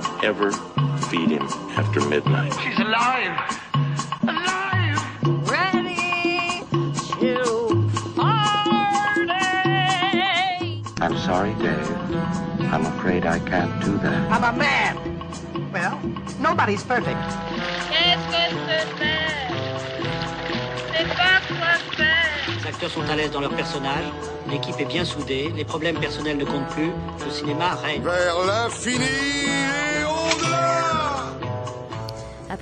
Don't ever feed him after midnight. She's alive! Alive! ready to party. I'm sorry, Dave. I'm afraid I can't do that. I'm a man. Well, nobody's perfect. Qu'est-ce que c'est C'est pas quoi faire. Les acteurs sont à l'aise dans leur personnage, l'équipe est bien soudée, les problèmes personnels ne comptent plus, le cinéma règne. Vers l'infini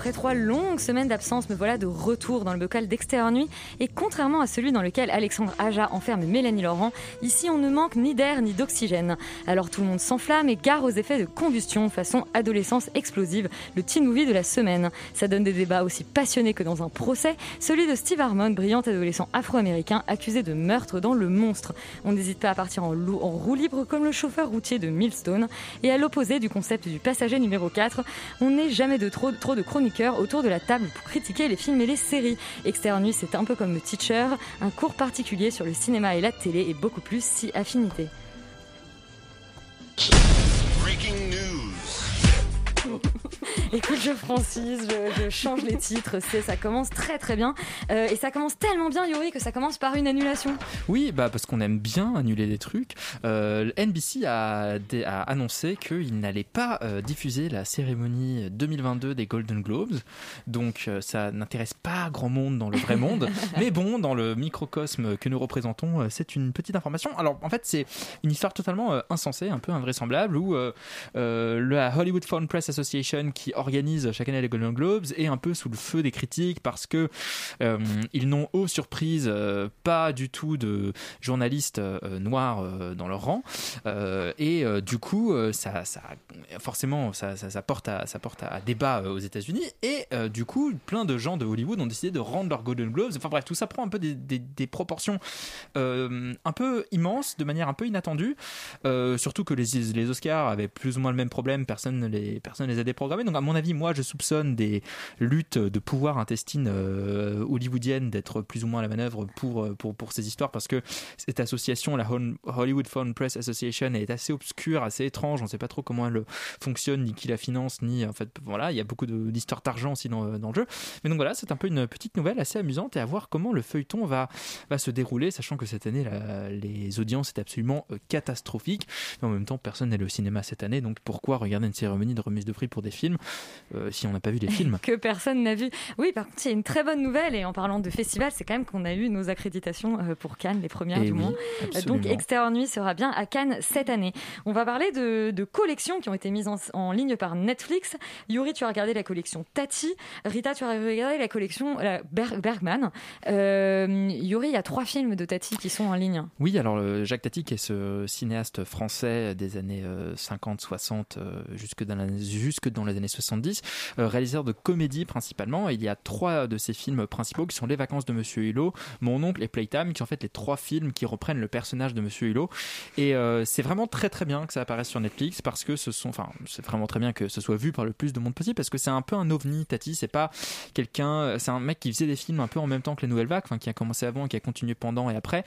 Après trois longues semaines d'absence, me voilà de retour dans le bocal d'extérieur nuit. Et contrairement à celui dans lequel Alexandre Aja enferme Mélanie Laurent, ici on ne manque ni d'air ni d'oxygène. Alors tout le monde s'enflamme et gare aux effets de combustion façon adolescence explosive, le teen movie de la semaine. Ça donne des débats aussi passionnés que dans un procès, celui de Steve Harmon, brillant adolescent afro-américain accusé de meurtre dans Le Monstre. On n'hésite pas à partir en, roue libre comme le chauffeur routier de Millstone. Et à l'opposé du concept du passager numéro 4, on n'est jamais de trop, trop de chroniqueurs autour de la table pour critiquer les films et les séries. Externe Nuit, c'est un peu comme le Teacher, un cours particulier sur le cinéma et la télé et beaucoup plus si affinité. Écoute, je francise, je, je change les titres, c'est, ça commence très très bien. Euh, et ça commence tellement bien, Yuri, que ça commence par une annulation. Oui, bah parce qu'on aime bien annuler des trucs. Euh, NBC a, dé- a annoncé qu'il n'allait pas euh, diffuser la cérémonie 2022 des Golden Globes. Donc ça n'intéresse pas grand monde dans le vrai monde. Mais bon, dans le microcosme que nous représentons, c'est une petite information. Alors en fait, c'est une histoire totalement insensée, un peu invraisemblable, où la Hollywood Foreign Press Association qui organise chaque année les Golden Globes est un peu sous le feu des critiques parce que euh, ils n'ont, aux surprises, euh, pas du tout de journalistes euh, noirs dans leur rang. Et du coup, ça, forcément, ça, porte à, débat aux États-Unis. Et du coup, plein de gens de Hollywood ont décidé de rendre leurs Golden Globes. Enfin bref, tout ça prend un peu des, proportions un peu immenses, de manière un peu inattendue. Surtout que les, les Oscars avaient plus ou moins le même problème, personne ne les, personne ne les a déprogrammés. Donc, à mon avis, moi, je soupçonne des luttes de pouvoir intestine euh, hollywoodienne d'être plus ou moins à la manœuvre pour, euh, pour, pour ces histoires parce que cette association, la Hol- Hollywood Foreign Press Association, est assez obscure, assez étrange. On ne sait pas trop comment elle fonctionne, ni qui la finance, ni en fait, voilà, il y a beaucoup d'histoires d'argent aussi dans, dans le jeu. Mais donc voilà, c'est un peu une petite nouvelle assez amusante et à voir comment le feuilleton va, va se dérouler, sachant que cette année, la- les audiences étaient absolument euh, catastrophiques. Mais en même temps, personne n'est au cinéma cette année, donc pourquoi regarder une cérémonie de remise de prix pour des films euh, si on n'a pas vu les films que personne n'a vu. Oui, par contre, il y a une très bonne nouvelle, et en parlant de festival, c'est quand même qu'on a eu nos accréditations euh, pour Cannes, les premières Eh du oui, moins. absolument. Donc, Extérieur Nuit sera bien à Cannes cette année. On va parler de, de collections qui ont été mises en, en ligne par Netflix. Yuri, tu as regardé la collection Tati. Rita, tu as regardé la collection euh, Ber- Bergman. Euh, Yuri, il y a trois films de Tati qui sont en ligne. Oui, alors euh, Jacques Tati, qui est ce cinéaste français des années 50-60 jusque, dans la- jusque dans les années 70, euh, réalisateur de comédie principalement. Et il y a trois de ses films principaux qui sont Les vacances de Monsieur Hulot, Mon oncle et Playtime, qui sont en fait les trois films qui reprennent le personnage de Monsieur Hulot. Et euh, c'est vraiment très très bien que ça apparaisse sur Netflix parce que ce sont, enfin, c'est vraiment très bien que ce soit vu par le plus de monde possible parce que c'est un peu un ovni. Tati, c'est pas quelqu'un, c'est un mec qui faisait des films un peu en même temps que les nouvelles vagues, qui a commencé avant, qui a continué pendant et après,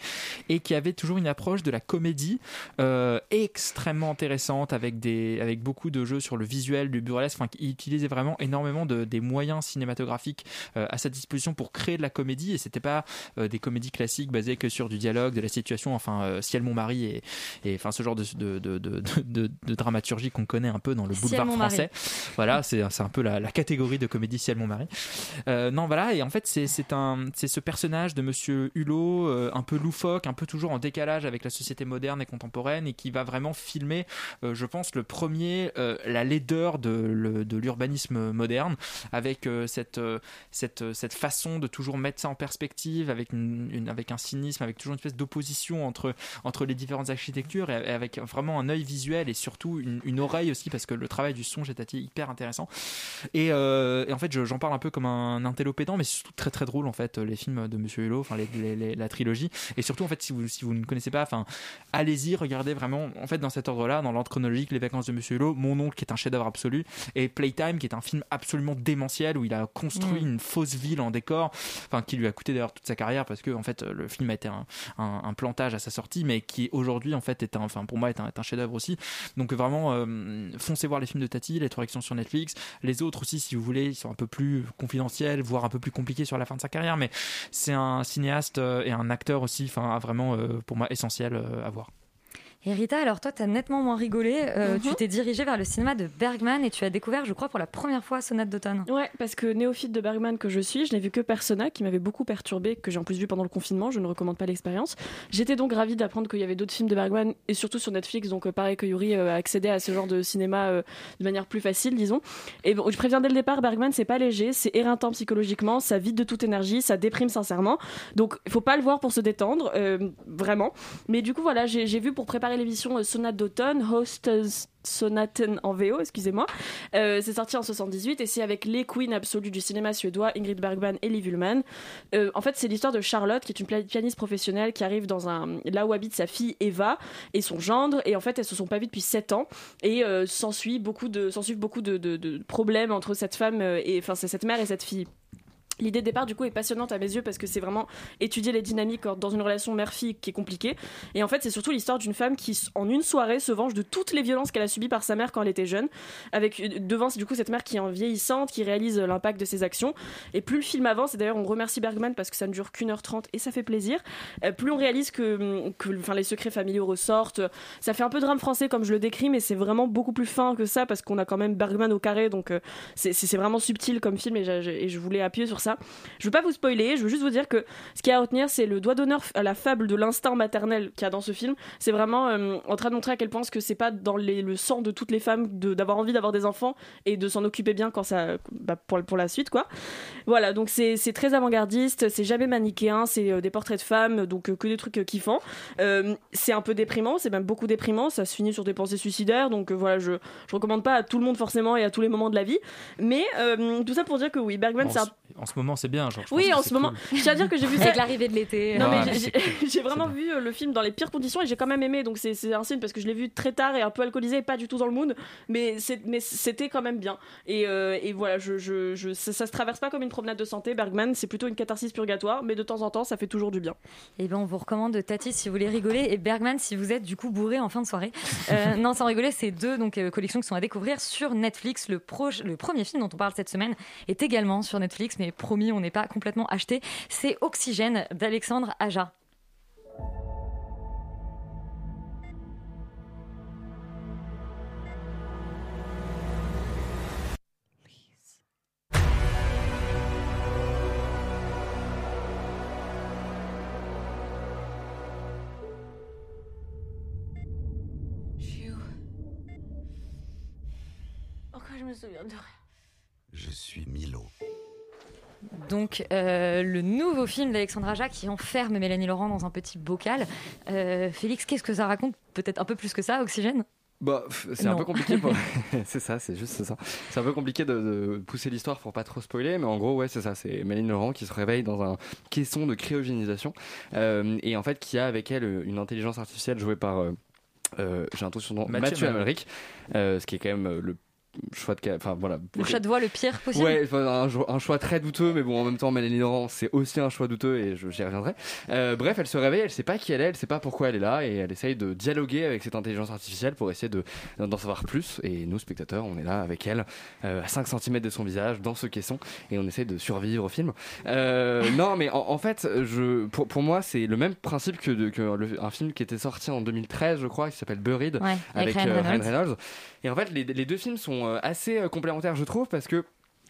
et qui avait toujours une approche de la comédie euh, extrêmement intéressante avec des, avec beaucoup de jeux sur le visuel, du burlesque. Enfin, il utilisait vraiment énormément de, des moyens cinématographiques euh, à sa disposition pour créer de la comédie, et c'était pas euh, des comédies classiques basées que sur du dialogue, de la situation, enfin, euh, Ciel mon mari et, et enfin ce genre de, de, de, de, dramaturgie qu'on connaît un peu dans le boulevard français. Voilà, c'est un peu la, la catégorie de comédie Ciel mon mari. Non, voilà, et en fait, c'est un, c'est ce personnage de Monsieur Hulot, un peu loufoque, un peu toujours en décalage avec la société moderne et contemporaine, et qui va vraiment filmer, je pense, le premier, la laideur de, l'urbanisme moderne, avec euh, cette, euh, cette, euh, cette façon de toujours mettre ça en perspective, avec, une, avec un cynisme, avec toujours une espèce d'opposition entre, entre les différentes architectures, et, avec vraiment un œil visuel et surtout une, oreille aussi, parce que le travail du son, été hyper intéressant. Et, en fait, je- j'en parle un peu comme un intello pédant, mais c'est surtout très très drôle en fait, les films de Monsieur Hulot, enfin la trilogie. Et surtout, en fait, si vous, si vous ne connaissez pas, enfin, allez-y, regardez vraiment, en fait, dans cet ordre-là, dans l'ordre chronologique, Les Vacances de Monsieur Hulot, Mon Oncle qui est un chef-d'œuvre absolu, et Playtime qui est un film absolument démentiel où il a construit Mm. une fausse ville en décor, enfin, qui lui a coûté d'ailleurs toute sa carrière parce que en fait, le film a été un, un- un plantage à sa sortie, mais qui aujourd'hui, en fait, est un, enfin, pour moi, est un, chef-d'œuvre aussi. Donc vraiment, euh, foncez voir les films de Tati, les trois actions sur Netflix. Les autres aussi, si vous voulez, ils sont un peu plus confidentiels, voire un peu plus compliqués sur la fin de sa carrière, mais c'est un cinéaste euh, et un acteur aussi, enfin vraiment euh, pour moi essentiel à voir. Et Rita, alors toi, t'as nettement moins rigolé. Euh, Mhm. Tu t'es dirigée vers le cinéma de Bergman et tu as découvert, je crois, pour la première fois Sonate d'automne. Ouais, parce que néophyte de Bergman que je suis, je n'ai vu que Persona, qui m'avait beaucoup perturbé, que j'ai en plus vu pendant le confinement, je ne recommande pas l'expérience. J'étais donc ravie d'apprendre qu'il y avait d'autres films de Bergman, et surtout sur Netflix, donc euh, pareil que Yuri euh, a accédé à ce genre de cinéma euh, de manière plus facile, disons. Et bon, je préviens dès le départ, Bergman, c'est pas léger, c'est éreintant psychologiquement, ça vide de toute énergie, ça déprime sincèrement. Donc, il faut pas le voir pour se détendre, vraiment. Mais du coup, voilà, j'ai vu pour préparer l'émission euh, Sonate d'automne, Hostess Sonaten en VO, excusez-moi. Euh, c'est sorti en 78 et c'est avec les queens absolues du cinéma suédois, Ingrid Bergman et Liv Ullmann. Euh, en fait, c'est l'histoire de Charlotte, qui est une pianiste professionnelle qui arrive dans un là où habite sa fille Eva et son gendre. Et en fait, elles se sont pas vues depuis 7 ans et euh, s'ensuit beaucoup de beaucoup de, de- problèmes entre cette femme euh, et enfin c'est cette mère et cette fille. L'idée de départ, du coup, est passionnante à mes yeux parce que c'est vraiment étudier les dynamiques dans une relation mère-fille qui est compliquée. Et en fait, c'est surtout l'histoire d'une femme qui, en une soirée, se venge de toutes les violences qu'elle a subies par sa mère quand elle était jeune. Avec euh, devant, du coup, cette mère qui est en vieillissante, qui réalise l'impact de ses actions. Et plus le film avance, et d'ailleurs, on remercie Bergman parce que ça ne dure qu'une heure trente et ça fait plaisir. euh, plus on réalise que, que enfin, les secrets familiaux ressortent. Ça fait un peu drame français comme je le décris, mais c'est vraiment beaucoup plus fin que ça parce qu'on a quand même Bergman au carré, donc euh, c'est vraiment subtil comme film et je voulais appuyer sur ça. Je veux pas vous spoiler, je veux juste vous dire que ce qu'il y a à retenir, c'est le doigt d'honneur à la fable de l'instinct maternel qu'il y a dans ce film. C'est vraiment euh, en train de montrer à quel point que c'est pas dans le sang de toutes les femmes d'avoir envie d'avoir des enfants et de s'en occuper bien ça, bah, pour, la suite. Voilà, donc c'est très avant-gardiste, c'est jamais manichéen, c'est euh, des portraits de femmes, donc euh, que des trucs kiffants. C'est un peu déprimant, c'est même beaucoup déprimant, ça se finit sur des pensées suicidaires, donc voilà, je, je recommande pas à tout le monde forcément et à tous les moments de la vie. Mais tout ça pour dire que oui, Bergman, c'est un ce- en ce moment, c'est bien. Genre, oui, en ce moment, cool. je tiens à dire que j'ai vu ça. Avec l'arrivée de l'été. Non, Ouais, mais j'ai- vraiment vu le film dans les pires conditions et j'ai quand même aimé, donc c'est c'est un signe parce que je l'ai vu très tard et un peu alcoolisé et pas du tout dans le mood, mais c'est- mais c'était quand même bien. Et, euh, et voilà, je, je, je- ça, ça se traverse pas comme une promenade de santé, Bergman, c'est plutôt une catharsis purgatoire, mais de temps en temps, ça fait toujours du bien. Eh bien, on vous recommande Tati si vous voulez rigoler et Bergman si vous êtes du coup bourré en fin de soirée. Euh, non, sans rigoler, c'est deux donc euh, collections qui sont à découvrir sur Netflix. Le, proche- le premier film dont on parle cette semaine est également sur Netflix, mais promis, on n'est pas complètement acheté. C'est Oxygène d'Alexandre Aja. Je me souviens de rien? Je suis Milo. Donc, euh, le nouveau film d'Alexandre Aja qui enferme Mélanie Laurent dans un petit bocal. Euh, Félix, qu'est-ce que ça raconte Peut-être un peu plus que ça, Oxygène? Bah, c'est un peu compliqué. Pour... c'est ça, c'est juste ça. C'est un peu compliqué de, de pousser l'histoire pour pas trop spoiler, mais en gros, ouais, c'est ça. C'est Mélanie Laurent qui se réveille dans un caisson de cryogénisation euh, et en fait qui a avec elle une intelligence artificielle jouée par. euh, euh, J'ai un truc sur Mathieu Mathieu Amalric. Euh, ce qui est quand même le choix de. Enfin voilà. Le chat de voix le pire possible Ouais, un, un choix très douteux, mais bon, en même temps, Mélanie Laurent, c'est aussi un choix douteux et j'y reviendrai. Euh, bref, elle se réveille, elle sait pas qui elle est, elle sait pas pourquoi elle est là et elle essaye de dialoguer avec cette intelligence artificielle pour essayer de, d'en savoir plus. Et nous, spectateurs, on est là avec elle, euh, à 5 cm de son visage, dans ce caisson, et on essaye de survivre au film. Euh, non, mais en, en fait, je, pour, pour moi, c'est le même principe que, de- que le- un film qui était sorti en 2013, je crois, qui s'appelle Buried, Ouais, avec avec Ryan Reynolds. Et en fait, les, les deux films sont euh, assez euh, complémentaires, je trouve, parce que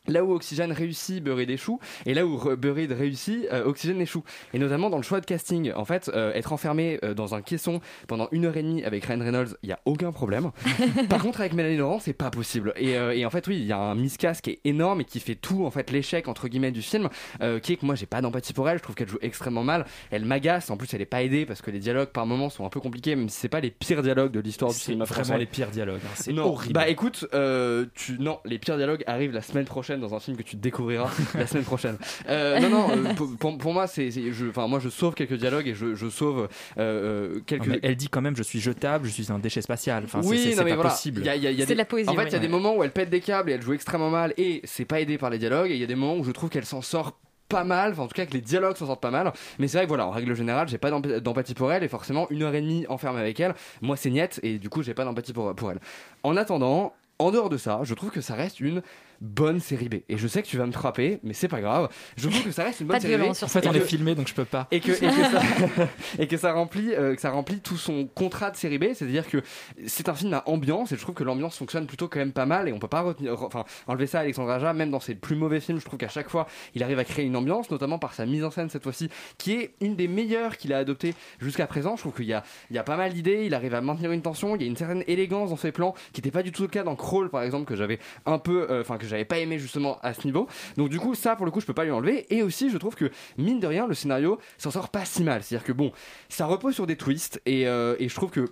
Là où Oxygène réussit, Buried échoue, et là où Buried réussit, euh, Oxygène échoue. Et notamment dans le choix de casting. En fait, euh, être enfermé euh, dans un caisson pendant une heure et demie avec Ryan Reynolds, il y a aucun problème. Par contre, avec Mélanie Laurent, c'est pas possible. Et, euh, et en fait, oui, il y a un miscast qui est énorme et qui fait tout, en fait, l'échec entre guillemets du film, euh, qui est que moi, j'ai pas d'empathie pour elle. Je trouve qu'elle joue extrêmement mal. Elle m'agace. En plus, elle est pas aidée parce que les dialogues par moments sont un peu compliqués, même si c'est pas les pires dialogues de l'histoire du C'est cinéma vraiment français. les pires dialogues. hein. C'est Non. horrible. Bah écoute, euh, tu non, les pires dialogues arrivent la semaine prochaine dans un film que tu découvriras la semaine prochaine. Euh, non non, euh, pour, pour- pour moi c'est, enfin moi je sauve quelques dialogues et je, je sauve euh, quelques. Non, elle dit quand même je suis jetable, je suis un déchet spatial. Enfin, c'est- oui, c'est non c'est mais pas voilà. possible. C'est des- de la poésie, En fait, oui. il y a des moments où elle pète des câbles et elle joue extrêmement mal et c'est pas aidé par les dialogues. Et il y a des moments où je trouve qu'elle s'en sort pas mal, enfin en tout cas que les dialogues s'en sortent pas mal. Mais c'est vrai que voilà, en règle générale, j'ai pas d'emp- d'empathie pour elle et forcément une heure et demie enfermée avec elle, moi c'est niette et du coup j'ai pas d'empathie pour, pour elle. En attendant, en dehors de ça, je trouve que ça reste une bonne série B. Et je sais que tu vas me frapper, mais c'est pas grave. Je trouve que ça reste une bonne série B. En fait, on est filmé donc je peux pas. et que, et que ça, et que ça remplit euh, que ça remplit tout son contrat de série B c'est à dire que c'est un film à ambiance et je trouve que l'ambiance fonctionne plutôt quand même pas mal et on peut pas retenir enfin enlever ça à Alexandre Aja même dans ses plus mauvais films je trouve qu'à chaque fois il arrive à créer une ambiance notamment par sa mise en scène cette fois-ci qui est une des meilleures qu'il a adoptées jusqu'à présent je trouve qu'il y a il y a pas mal d'idées il arrive à maintenir une tension il y a une certaine élégance dans ses plans qui n'était pas du tout le cas dans Crawl par exemple que j'avais un peu euh, que j'avais pas aimé justement à ce niveau. Donc du coup ça pour le coup je peux pas lui enlever. Et aussi je trouve que mine de rien le scénario s'en sort pas si mal. C'est à dire que bon ça repose sur des twists et, euh, et je trouve que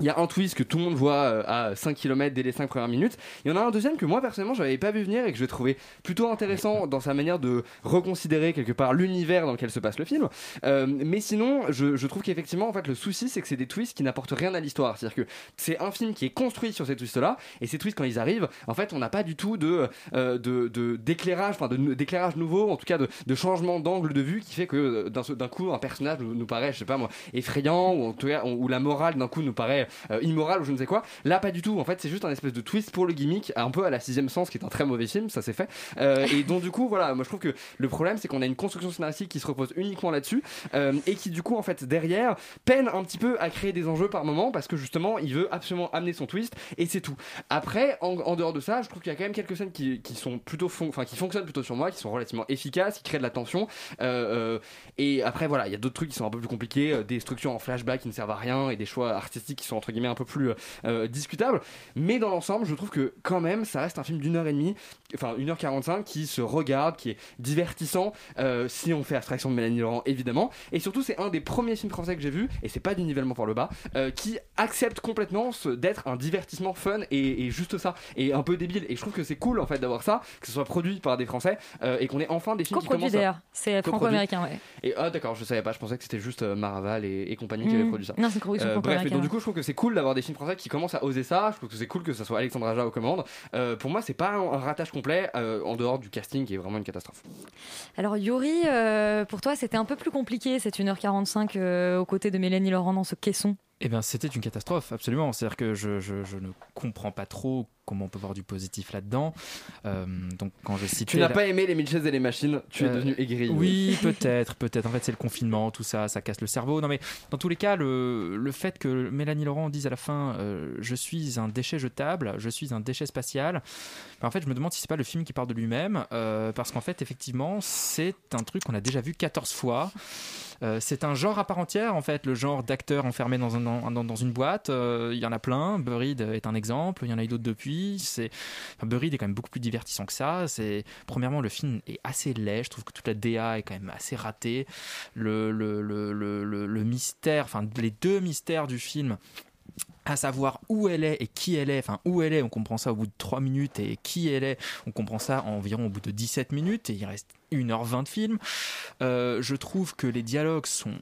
il y a un twist que tout le monde voit euh, à 5 km dès les 5 premières minutes. Il y en a un deuxième que moi personnellement j'avais pas vu venir et que je trouvais plutôt intéressant dans sa manière de reconsidérer quelque part l'univers dans lequel se passe le film. Euh, mais sinon, je, je trouve qu'effectivement en fait le souci c'est que c'est des twists qui n'apportent rien à l'histoire. C'est-à-dire que c'est un film qui est construit sur ces twists-là et ces twists quand ils arrivent, en fait on n'a pas du tout de euh, d'éclairage, enfin d'éclairage nouveau, en tout cas de, de changement d'angle de vue qui fait que euh, d'un coup un personnage nous paraît, je sais pas moi, effrayant ou en tout cas ou la morale d'un coup nous paraît euh, immorale ou je ne sais quoi. Là pas du tout. En fait c'est juste un espèce de twist pour le gimmick, un peu à la sixième sens qui est un très mauvais film, ça c'est fait. Euh, et donc du coup voilà, moi je trouve que le problème c'est qu'on a une construction scénaristique qui se repose uniquement là-dessus euh, et qui du coup en fait derrière peine un petit peu à créer des enjeux par moment parce que justement il veut absolument amener son twist et c'est tout. Après en, dehors de ça, je trouve qu'il y a quand même quelques scènes qui, sont plutôt enfin qui fonctionnent plutôt sur moi, qui sont relativement efficaces, qui créent de la tension. Et après voilà, il y a d'autres trucs qui sont un peu plus compliqués, des structures en flashback qui ne servent à rien et des choix artistiques qui sont entre guillemets un peu plus euh, discutables. Mais dans l'ensemble, je trouve que quand même ça reste un film d'une heure et demie, enfin une heure 45 qui se regarde, qui est divertissant euh, si on fait abstraction de Mélanie Laurent évidemment. Et surtout c'est un des premiers films français que j'ai vu et c'est pas du nivellement par le bas euh, qui accepte complètement d'être un divertissement fun et, et juste ça et un peu débile. Et je trouve que c'est cool en fait d'avoir ça, que ce soit produit par des Français et qu'on ait enfin des films qui commencent. d'ailleurs, c'est franco-américain, ouais. Et ah d'accord, je savais pas, je pensais que c'était juste Maraval et, et compagnie qui Mhm. avaient produit ça. Non, c'est Euh, bref, et donc du coup, je trouve que c'est cool d'avoir des films français qui commencent à oser ça. Je trouve que c'est cool que ça soit Alexandre Aja aux commandes. Euh, pour moi, c'est pas un, un ratage complet euh, en dehors du casting qui est vraiment une catastrophe. Alors Yuri, euh, pour toi c'était un peu plus compliqué cette 1h45 euh, aux côtés de Mélanie Laurent dans ce caisson. Eh bien, c'était une catastrophe, absolument. C'est-à-dire que je, je- je ne comprends pas trop comment on peut voir du positif là-dedans. Euh, donc, quand citais. Tu n'as la- pas aimé les Milchaises et les machines, tu es Euh, devenu aigri. Oui, peut-être, peut-être. En fait, c'est le confinement, tout ça, ça casse le cerveau. Non, mais dans tous les cas, le, le fait que Mélanie Laurent dise à la fin euh, Je suis un déchet jetable, je suis un déchet spatial, ben, en fait, je me demande si c'est pas le film qui parle de lui-même, parce qu'en fait, effectivement, c'est un truc qu'on a déjà vu 14 fois. Euh, c'est un genre à part entière, en fait, le genre d'acteur enfermé dans, un, dans, dans une boîte. Euh, Il y en a plein. Buried est un exemple. Il y en a eu d'autres depuis. C'est Buried est quand même beaucoup plus divertissant que ça. C'est premièrement le film est assez laid. Je trouve que toute la DA est quand même assez ratée. Le- le mystère, enfin les deux mystères du film à savoir où elle est et qui elle est. Enfin, où elle est, on comprend ça au bout de 3 minutes, et qui elle est, on comprend ça environ au bout de 17 minutes, et il reste 1h20 de film. Euh, je trouve que les dialogues sont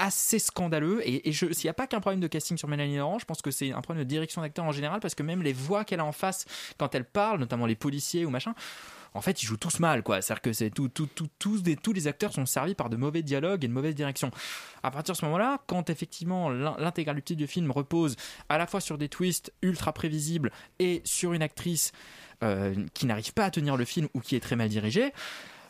assez scandaleux et, et s'il n'y a pas qu'un problème de casting sur Mélanie Laurent je pense que c'est un problème de direction d'acteur en général parce que même les voix qu'elle a en face quand elle parle notamment les policiers ou machin en fait, ils jouent tous mal, quoi. C'est-à-dire que c'est tout, tout, tout- tous, tous les acteurs sont servis par de mauvais dialogues et de mauvaise direction. À partir de ce moment-là, quand effectivement l'in- l'intégralité du film repose à la fois sur des twists ultra prévisibles et sur une actrice euh, qui n'arrive pas à tenir le film ou qui est très mal dirigée,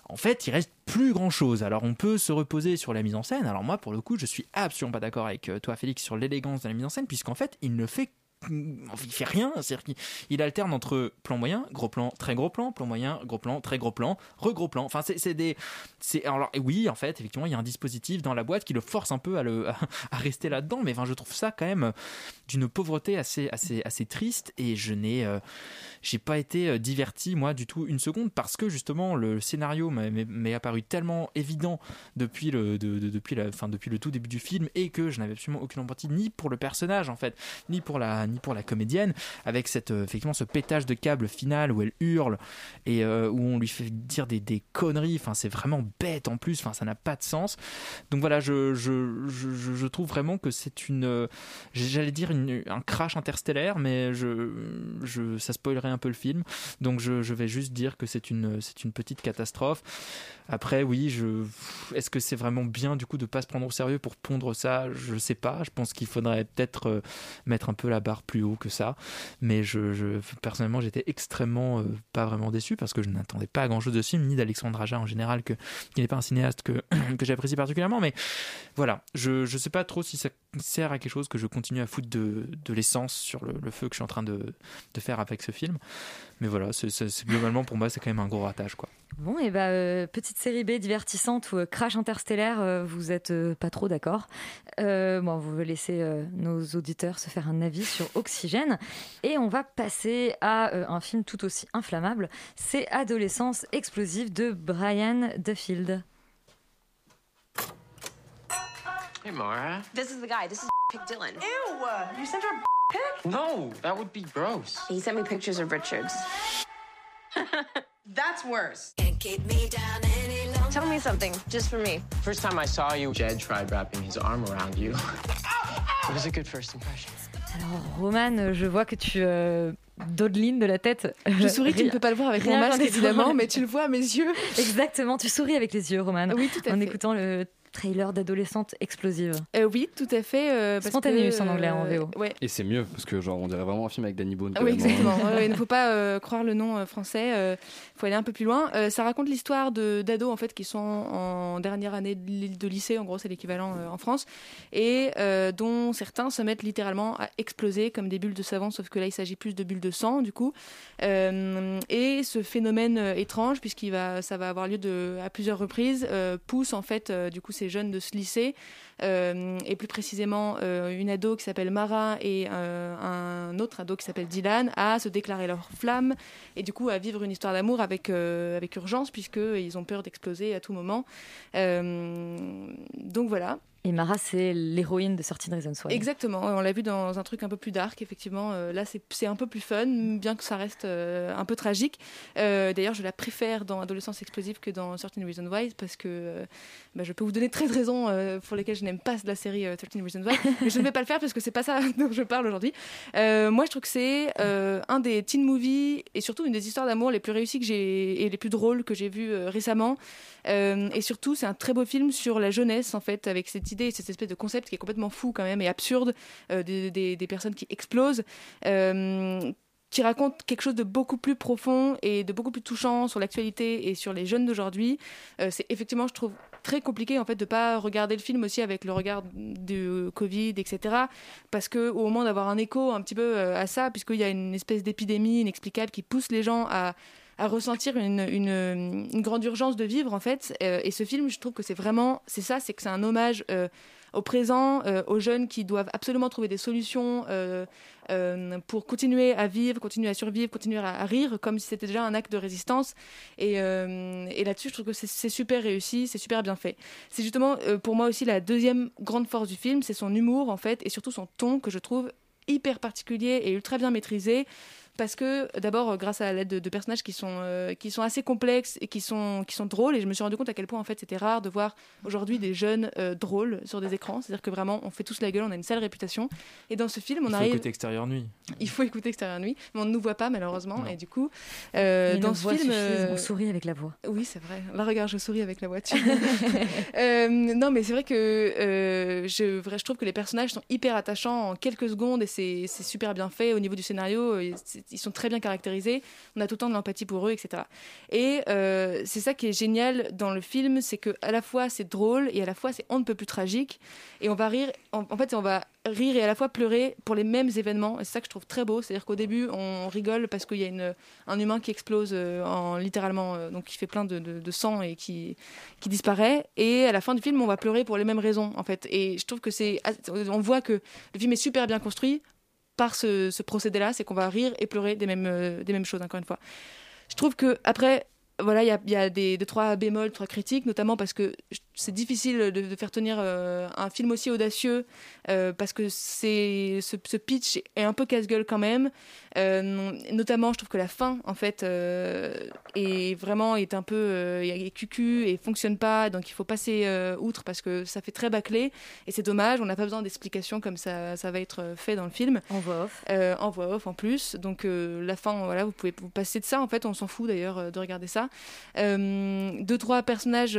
en fait, il reste plus grand chose. Alors, on peut se reposer sur la mise en scène. Alors, moi, pour le coup, je suis absolument pas d'accord avec euh, toi, Félix, sur l'élégance de la mise en scène, puisqu'en fait, il ne fait il fait rien. C'est-à-dire qu'il il alterne entre plan moyen, gros plan, très gros plan, plan moyen, gros plan, très gros plan, re-gros plan. Enfin, c'est des. Alors, oui, en fait, effectivement, il y a un dispositif dans la boîte qui le force un peu à, rester là-dedans. Mais je trouve ça quand même d'une pauvreté assez, assez, assez triste. Et je n'ai. euh, j'ai pas été euh, diverti, moi, du tout, une seconde, parce que justement, le scénario m'est apparu tellement évident depuis le, de- de- depuis, la, fin, depuis le tout début du film et que je n'avais absolument aucune empathie ni pour le personnage, en fait, ni pour la, ni pour la comédienne, avec cette, euh, effectivement ce pétage de câble final où elle hurle et euh, où on lui fait dire des, conneries. Enfin, c'est vraiment bête en plus, enfin, ça n'a pas de sens. Donc voilà, je, je, je, je- trouve vraiment que c'est une. euh, J'allais dire un crash interstellaire, mais je, je, ça spoilerait un peu le film. Donc je, je vais juste dire que c'est une, c'est une petite catastrophe. Après, oui, je, est-ce que c'est vraiment bien du coup de pas se prendre au sérieux pour pondre ça? Je sais pas. Je pense qu'il faudrait peut-être mettre un peu la barre plus haut que ça. Mais je, personnellement, j'étais extrêmement euh, pas vraiment déçu parce que je n'attendais pas grand chose de ce film, ni d'Alexandre Aja en général, que, qui n'est pas un cinéaste que, que j'apprécie particulièrement. Mais voilà, je, je sais pas trop si ça sert à quelque chose que je continue à foutre de, de l'essence sur le, feu que je suis en train de faire avec ce film. Mais voilà, c'est, c'est- c'est- globalement pour moi, c'est quand même un gros ratage. quoi. Bon, et bah, euh, petite série B divertissante ou euh, Crash Interstellaire, euh, vous êtes euh, pas trop d'accord. Euh, bon, vous laissez euh, nos auditeurs se faire un avis sur Oxygène. Et on va passer à euh, un film tout aussi inflammable. C'est Adolescence explosive de Brian Duffield. Hey, Mara. This is the guy. This is Pick Dylan. Ew! You sent her pic? No, that would be gross. He sent me pictures of Richards. That's worse. Tell me something, just for me. First time I saw you, Jed tried wrapping his arm around you. It was a good first impression. Alors, Roman, je vois que tu euh, dodelines de la tête. Je souris, tu ne peux pas le voir avec mon masque évidemment, mais tu le vois à mes yeux. Exactement, tu souris avec les yeux, Roman. Oui, tout à en fait. écoutant le trailer d'adolescente explosive. Euh, oui, tout à fait. euh, Spontaneous en anglais, en euh, VO. Ouais. Et c'est mieux parce que genre on dirait vraiment un film avec Danny Boone. Ah oui, exactement. Il ne faut pas euh, croire le nom euh, français. Il faut aller un peu plus loin. Euh, ça raconte l'histoire d'ados en fait qui sont en dernière année de, lycée. En gros, c'est l'équivalent euh, en France, et euh, dont certains se mettent littéralement à exploser comme des bulles de savon, sauf que là, il s'agit plus de bulles de sang, du coup. Euh, et ce phénomène étrange, puisqu'il va, ça va avoir lieu de, à plusieurs reprises, euh, pousse en fait, euh, du coup, ces jeunes de ce lycée, euh, et plus précisément euh, une ado qui s'appelle Mara et euh, un autre ado qui s'appelle Dylan, à se déclarer leur flamme et du coup à vivre une histoire d'amour avec, avec urgence, puisqu'ils ont peur d'exploser à tout moment. Donc voilà. Et Mara, c'est l'héroïne de 13 Reasons Why. Exactement, on l'a vu dans un truc un peu plus dark, effectivement. Euh, là, c'est un peu plus fun, bien que ça reste euh, un peu tragique. Euh, D'ailleurs, je la préfère dans Adolescence explosive que dans Certain Reasons Why, parce que bah, je peux vous donner 13 raisons pour lesquelles je n'aime pas la série 13 Reasons Why, mais je ne vais pas le faire parce que c'est pas ça dont je parle aujourd'hui. Moi, je trouve que c'est un des teen movies et surtout une des histoires d'amour les plus réussies que j'ai et les plus drôles que j'ai vues récemment. Et surtout, c'est un très beau film sur la jeunesse, en fait, avec cette idée, cette espèce de concept qui est complètement fou quand même et absurde, euh, des, personnes qui explosent. euh, qui raconte quelque chose de beaucoup plus profond et de beaucoup plus touchant sur l'actualité et sur les jeunes d'aujourd'hui. Euh, c'est effectivement, je trouve, très compliqué en fait de pas regarder le film aussi avec le regard du Covid, etc. Parce que au moment d'avoir un écho un petit peu à ça, puisqu'il y a une espèce d'épidémie inexplicable qui pousse les gens à à ressentir une, grande urgence de vivre en fait. Euh, et ce film je trouve que c'est vraiment c'est ça c'est que c'est un hommage euh, au présent euh, aux jeunes qui doivent absolument trouver des solutions pour continuer à vivre continuer à survivre continuer à, rire comme si c'était déjà un acte de résistance. Et, là-dessus je trouve que c'est super réussi c'est super bien fait. C'est justement pour moi aussi la deuxième grande force du film c'est son humour en fait et surtout son ton que je trouve hyper particulier et ultra bien maîtrisé parce que d'abord euh, grâce à l'aide de, de personnages qui sont euh, qui sont assez complexes et qui sont qui sont drôles et je me suis rendu compte à quel point en fait c'était rare de voir aujourd'hui des jeunes euh, drôles sur des écrans c'est-à-dire que vraiment on fait tous la gueule on a une sale réputation et dans ce film on Il faut arrive côté extérieur nuit. il faut écouter extérieur nuit mais on ne nous voit pas malheureusement et du coup euh, dans ce film euh, on sourit avec la voix. oui, c'est vrai. Là, regarde, je souris avec la voiture. Euh, non, mais c'est vrai que euh, je, vrai, je trouve que les personnages sont hyper attachants en quelques secondes et c'est c'est super bien fait. Au niveau du scénario, ils sont très bien caractérisés. On a tout le temps de l'empathie pour eux, etc. Et euh, c'est ça qui est génial dans le film, c'est que à la fois c'est drôle et à la fois c'est on ne peut plus tragique. Et on va rire. En, fait, on va rire et à la fois pleurer pour les mêmes événements. Et c'est ça que je trouve très beau. C'est-à-dire qu'au début, on rigole parce qu'il y a un humain qui explose euh, en littéralement, euh, donc qui fait plein de, de- de sang et qui, qui disparaît. Et à la fin du film, on va pleurer pour les mêmes raisons, en fait. Et je trouve que c'est, on voit que le film est super bien construit par ce, ce procédé-là, c'est qu'on va rire et pleurer des mêmes, euh, des mêmes choses, encore une fois. Je trouve que après, voilà, il y a, des, trois bémols, trois critiques, notamment parce que je- c'est difficile de, de faire tenir euh, un film aussi audacieux, euh, parce que c'est ce, ce pitch est un peu casse-gueule quand même. Euh, notamment, je trouve que la fin, en fait, est vraiment est un peu est cucu et fonctionne pas, donc il faut passer outre parce que ça fait très bâclé et c'est dommage. On n'a pas besoin d'explications comme ça, ça va être fait dans le film. En voix off. En voix off en plus. Donc la fin, voilà, vous pouvez vous passer de ça. En fait, on s'en fout d'ailleurs de regarder ça. Deux trois personnages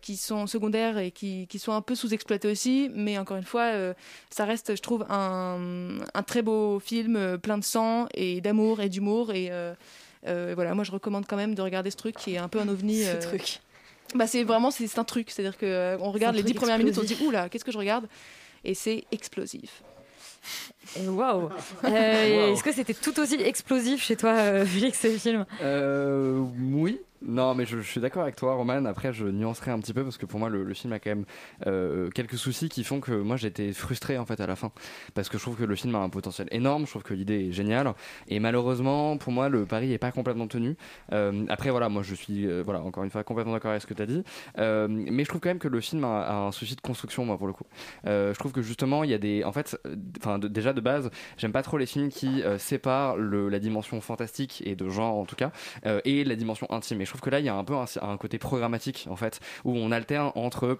qui sont secondaires et qui, qui sont un peu sous-exploités aussi, mais encore une fois, euh, ça reste, je trouve, un, un très beau film euh, plein de sang et d'amour et d'humour et euh, voilà, moi je recommande quand même de regarder ce truc qui est un peu un ovni. Ce truc. Bah c'est vraiment c'est c'est un truc, c'est-à-dire que on regarde les dix premières minutes, on se dit oula, qu'est-ce que je regarde? Et c'est explosif. Waouh Euh, Est-ce que c'était tout aussi explosif chez toi, euh, Félix, ce film? Euh, oui. Non, mais je, je suis d'accord avec toi, Roman. Après, je nuancerai un petit peu parce que pour moi, le, le film a quand même euh, quelques soucis qui font que moi, j'étais frustré en fait à la fin parce que je trouve que le film a un potentiel énorme. Je trouve que l'idée est géniale et malheureusement, pour moi, le pari est pas complètement tenu. Euh, après, voilà, moi, je suis euh, voilà encore une fois complètement d'accord avec ce que tu as dit, Euh, mais je trouve quand même que le film a, a un souci de construction, moi, pour le coup. Euh, je trouve que justement, il y a des, en fait, euh, enfin, déjà de base, j'aime pas trop les films qui euh, séparent le, la dimension fantastique et de genre en tout cas euh, et la dimension intime. Et je trouve que là, il y a un peu un, un côté programmatique en fait, où on alterne entre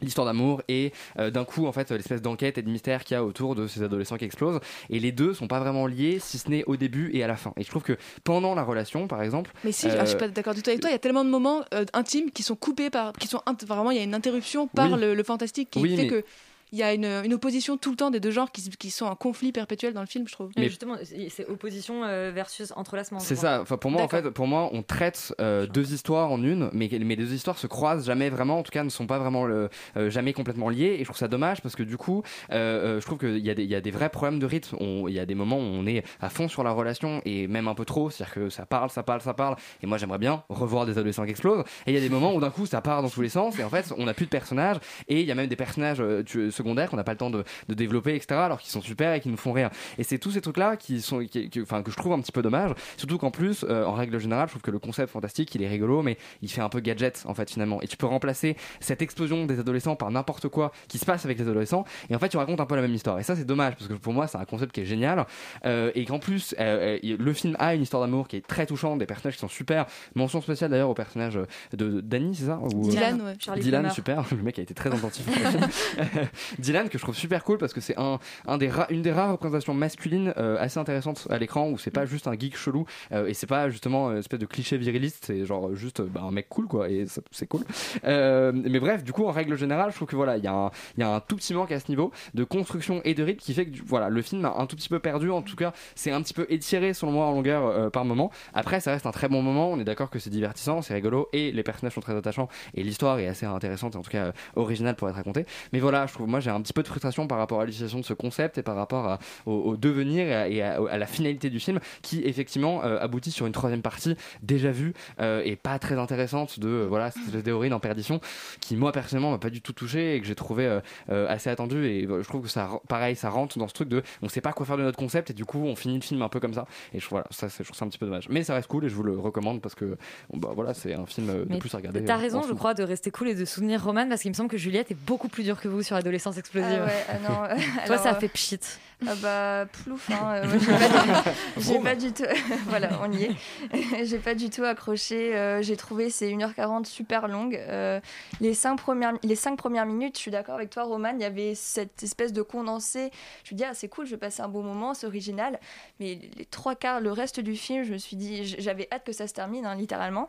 l'histoire d'amour et euh, d'un coup en fait l'espèce d'enquête et de mystère qu'il y a autour de ces adolescents qui explosent et les deux sont pas vraiment liés si ce n'est au début et à la fin et je trouve que pendant la relation par exemple Mais si, euh, ah, je suis pas d'accord du tout avec toi. Il y a tellement de moments euh, intimes qui sont coupés par, qui sont vraiment, il y a une interruption par Oui. le, le fantastique qui Oui, fait mais- que il y a une, une opposition tout le temps des deux genres qui, qui sont en conflit perpétuel dans le film, je trouve. Mais justement, c'est opposition euh, versus entrelacement. C'est ça. Enfin, pour moi, en fait, pour moi, on traite euh, deux histoires en une, mais mais les deux histoires se croisent jamais vraiment. En tout cas, ne sont pas vraiment le, euh, jamais complètement liées. Et je trouve ça dommage parce que du coup, euh, je trouve qu'il y a des il y a des vrais problèmes de rythme. Il y a des moments où on est à fond sur la relation et même un peu trop. C'est-à-dire que ça parle, ça parle, ça parle. Et moi, j'aimerais bien revoir des adolescents qui explosent. Et il y a des moments où d'un coup, ça part dans tous les sens. Et en fait, on n'a plus de personnages. Et il y a même des personnages tu- secondaires qu'on n'a pas le temps de, de développer, etc. Alors qu'ils sont super et qui nous font rire. Et c'est tous ces trucs-là qui sont, qui- qui- enfin, que je trouve un petit peu dommage. Surtout qu'en plus, euh, en règle générale, je trouve que le concept fantastique, il est rigolo, mais il fait un peu gadget en fait finalement. Et tu peux remplacer cette explosion des adolescents par n'importe quoi qui se passe avec les adolescents. Et en fait, tu racontes un peu la même histoire. Et ça, c'est dommage parce que pour moi, c'est un concept qui est génial Euh, et qu'en plus, euh, euh, le film a une histoire d'amour qui est très touchante, des personnages qui sont super. Mention spéciale d'ailleurs au personnage de Danny, c'est ça? Ou- Dylan, ouais. Charlie Dylan, Plummer. super. Le mec a été très attentif. Dylan, que je trouve super cool parce que c'est un, un des une des rares représentations masculines euh, assez intéressantes à l'écran où c'est pas juste un geek chelou euh, et c'est pas justement une espèce de cliché viriliste, c'est genre juste bah, un mec cool quoi et c'est cool. Euh, mais bref, du coup, en règle générale, je trouve que voilà, il y, a un- il y a un tout petit manque à ce niveau de construction et de rythme qui fait que voilà, le film a un tout petit peu perdu. En tout cas, c'est un petit peu étiré selon moi en longueur par moment. Après, ça reste un très bon moment. On est d'accord que c'est divertissant, c'est rigolo et les personnages sont très attachants et l'histoire est assez intéressante et en tout cas originale pour être racontée. Mais voilà, je trouve moi j'ai un petit peu de frustration par rapport à l'utilisation de ce concept et par rapport à- au, au devenir et, à, et à- à la finalité du film qui effectivement euh, aboutit sur une troisième partie déjà vue euh, et pas très intéressante de euh, voilà cette d'héroïne en perdition qui moi personnellement m'a pas du tout touché et que j'ai trouvé assez attendu. Et je trouve que ça pareil ça rentre dans ce truc de on sait pas quoi faire de notre concept et du coup on finit le film un peu comme ça. Et je voilà ça je trouve ça un petit peu dommage. Mais ça reste cool et je vous le recommande parce que bah voilà c'est un film de Mais plus à regarder T'as raison, je crois, de rester cool et de soutenir Roman parce qu'il me semble que Juliette est beaucoup plus dure que vous sur Adolescence Explosive. Ah ouais, ah non, euh, Toi, alors, ça a euh, fait pchit. Ah bah plouf, hein, euh, j'ai pas, du- j'ai pas du tout, voilà, on y est. j'ai pas du tout accroché. euh, j'ai trouvé ces 1h40 super longues. Euh, les cinq premières, les cinq premières minutes, je suis d'accord avec toi, Roman. Il y avait cette espèce de condensé. Je me dis ah c'est cool, je vais passer un bon moment, c'est original. Mais les trois quarts, le reste du film, je me suis dit, j'avais hâte que ça se termine, hein, littéralement.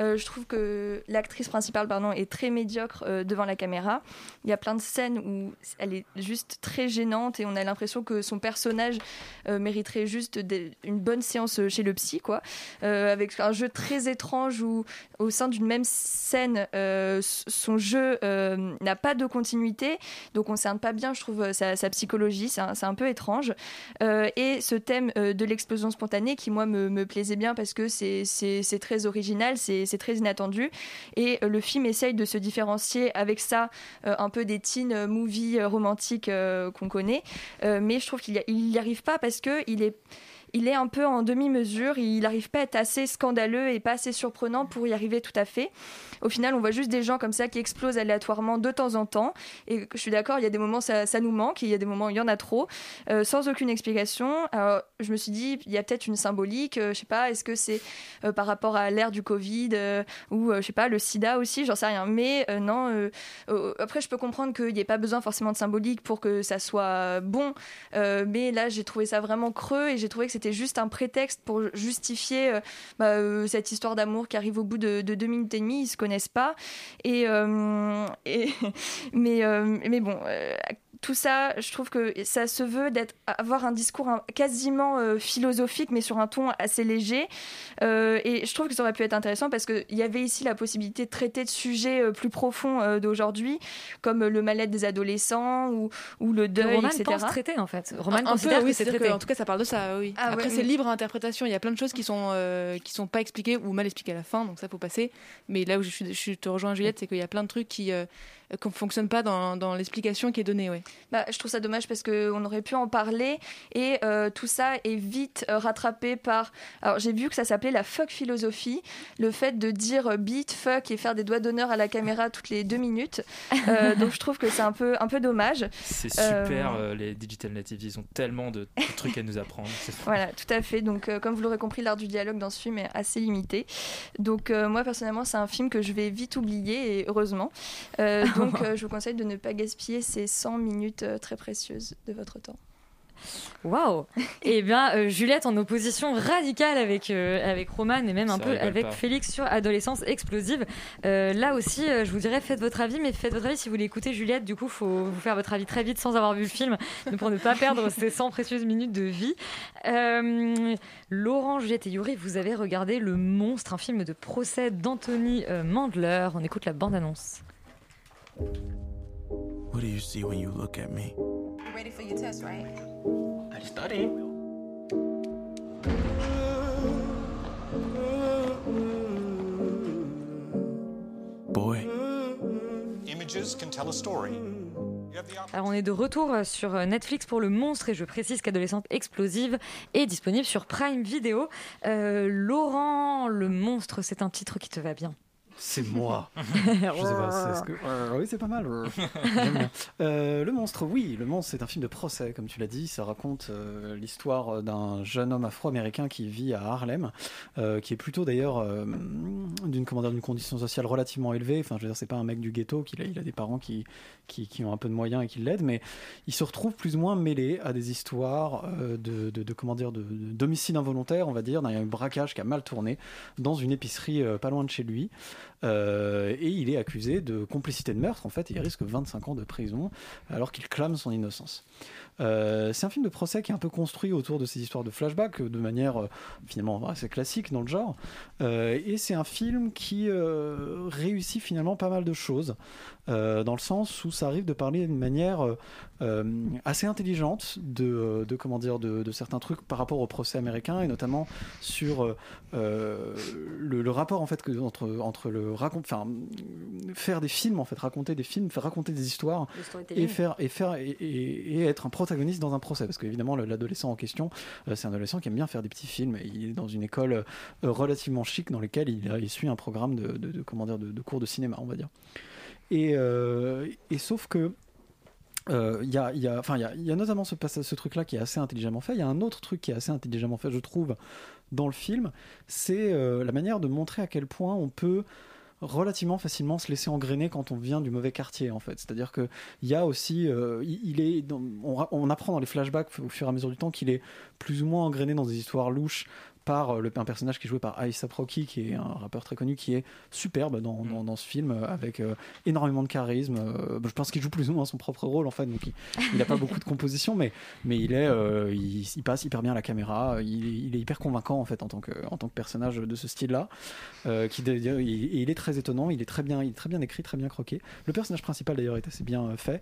Euh, je trouve que l'actrice principale, pardon, est très médiocre euh, devant la caméra. Il y a plein de scènes où elle est juste très gênante et on a l'impression que son personnage euh, mériterait juste une bonne séance chez le psy, quoi. Euh, avec un jeu très étrange où, au sein d'une même scène, euh, son jeu euh, n'a pas de continuité, donc on ne cerne pas bien, je trouve, sa, psychologie, c'est un, peu étrange. Euh, et ce thème euh, de l'explosion spontanée qui, moi, me, me plaisait bien parce que c'est- très original, c'est très inattendu. Et euh, le film essaye de se différencier avec ça euh, un peu des teen euh, movies euh, romantiques euh, qu'on connaît. Euh, mais je trouve qu'il n'y arrive pas parce qu'il est il est un peu en demi-mesure, il n'arrive pas à être assez scandaleux et pas assez surprenant pour y arriver tout à fait. Au final, on voit juste des gens comme ça qui explosent aléatoirement de temps en temps. Et je suis d'accord, il y a des moments ça, ça nous manque, et il y a des moments il y en a trop, euh, sans aucune explication. Alors, je me suis dit, il y a peut-être une symbolique, euh, je sais pas, est-ce que c'est euh, par rapport à l'ère du Covid euh, ou je sais pas, le sida aussi, j'en sais rien. Mais non, après, je peux comprendre qu'il n'y ait pas besoin forcément de symbolique pour que ça soit bon. Mais là, j'ai trouvé ça vraiment creux et j'ai trouvé que c'était juste un prétexte pour justifier euh, bah, euh, cette histoire d'amour qui arrive au bout de, de deux minutes et demie. Ils se connaissent pas. Et, euh, et- mais, mais bon. Tout ça, je trouve que ça se veut d'être avoir un discours quasiment euh, philosophique, mais sur un ton assez léger. Euh, et je trouve que ça aurait pu être intéressant parce qu'il y avait ici la possibilité de traiter de sujets euh, plus profonds euh, d'aujourd'hui, comme le mal-être des adolescents ou, ou le deuil, Roman etc. pense traiter en fait. Roman un, un peu, oui, que c'est traité. que, en tout cas, ça parle de ça, oui. Ah Après, ouais, c'est libre à interprétation. Il y a plein de choses qui sont euh, qui sont pas expliquées ou mal expliquées à la fin, donc ça faut passer. Mais là où je, suis, je te rejoins, Juliette, c'est qu'il y a plein de trucs qui euh, ne fonctionnent pas dans, dans l'explication qui est donnée, ouais. Bah, je trouve ça dommage parce qu'on aurait pu en parler et euh, tout ça est vite euh, rattrapé par. Alors j'ai vu que ça s'appelait la fuck philosophie, le fait de dire euh, beat, fuck et faire des doigts d'honneur à la caméra toutes les deux minutes. Euh, donc je trouve que c'est un peu, un peu dommage. C'est super, euh, les digital natives, ils ont tellement de, de trucs à nous apprendre. Voilà, tout à fait. Donc, euh, comme vous l'aurez compris, l'art du dialogue dans ce film est assez limité. Donc, euh, moi, personnellement, c'est un film que je vais vite oublier, et heureusement. Euh, donc, euh, je vous conseille de ne pas gaspiller ces 100 minutes euh, très précieuses de votre temps. Waouh Eh bien, euh, Juliette en opposition radicale avec, euh, avec Roman et même un Ça peu avec pas. Félix sur Adolescence explosive. Euh, là aussi, euh, je vous dirais, faites votre avis, mais faites votre avis si vous voulez écouter Juliette. Du coup, faut vous faire votre avis très vite sans avoir vu le film, pour ne pas perdre ces 100 précieuses minutes de vie. Euh, Laurent, Juliette et Yuri, vous avez regardé Le Monstre, un film de procès d'Anthony euh, Mandler. On écoute la bande-annonce. What do you see when you look at me? You're ready for your test, right? I study. Boy. Images can tell a story. Alors on est de retour sur Netflix pour Le Monstre et je précise qu'Adolescente Explosive est disponible sur Prime Video. Euh, Laurent, Le Monstre, c'est un titre qui te va bien. C'est moi. Je sais pas, c'est ce que- oui, c'est pas mal. euh, bien. Euh, le monstre, oui, le monstre, c'est un film de procès, comme tu l'as dit. Ça raconte euh, l'histoire d'un jeune homme afro-américain qui vit à Harlem, euh, qui est plutôt d'ailleurs d'une condition sociale relativement élevée. Enfin, je veux dire, c'est pas un mec du ghetto. Qu'il a, il a des parents qui, qui, qui ont un peu de moyens et qui l'aident, mais il se retrouve plus ou moins mêlé à des histoires de, de, de, comment dire, de, d'homicide involontaire, on va dire, d'un braquage qui a mal tourné dans une épicerie pas loin de chez lui. Euh, et il est accusé de complicité de meurtre en fait et il risque 25 ans de prison alors qu'il clame son innocence. Euh, c'est un film de procès qui est un peu construit autour de ces histoires de flashback euh, de manière euh, finalement assez classique dans le genre. Euh, et c'est un film qui réussit finalement pas mal de choses dans le sens où ça arrive de parler d'une manière assez intelligente de, de comment dire de, de certains trucs par rapport au procès américain et notamment sur le, le rapport en fait que, entre entre le raconte enfin faire des films en fait raconter des films faire raconter des histoires et faire et faire et, et- et être un protagoniste dans un procès parce qu'évidemment le- l'adolescent en question euh, c'est un adolescent qui aime bien faire des petits films il est dans une école euh, relativement chic dans laquelle il, suit un programme de, comment dire de, cours de cinéma on va dire et, euh, sauf que il y, a, enfin, y, y a notamment ce, truc-là qui est assez intelligemment fait. Il y a un autre truc qui est assez intelligemment fait, je trouve, dans le film. C'est la manière de montrer à quel point on peut relativement facilement se laisser engrainer quand on vient du mauvais quartier en fait. C'est à dire que il y a aussi euh, il, est on, on apprend dans les flashbacks au fur et à mesure du temps qu'il est plus ou moins engrainé dans des histoires louches par euh, le, un personnage qui est joué par Aïssa Proki, qui est un rappeur très connu, qui est superbe dans, dans, dans ce film, euh, avec euh, énormément de charisme. Euh, je pense qu'il joue plus ou moins son propre rôle, en fait, donc il n'a pas beaucoup de composition, mais, mais il, est, euh, il, il passe hyper bien à la caméra, il, il est hyper convaincant, en fait, en tant que, en tant que personnage de ce style-là. Qui, il, est très étonnant, il est très bien, il est très bien écrit, très bien croqué. Le personnage principal, d'ailleurs, est assez bien fait.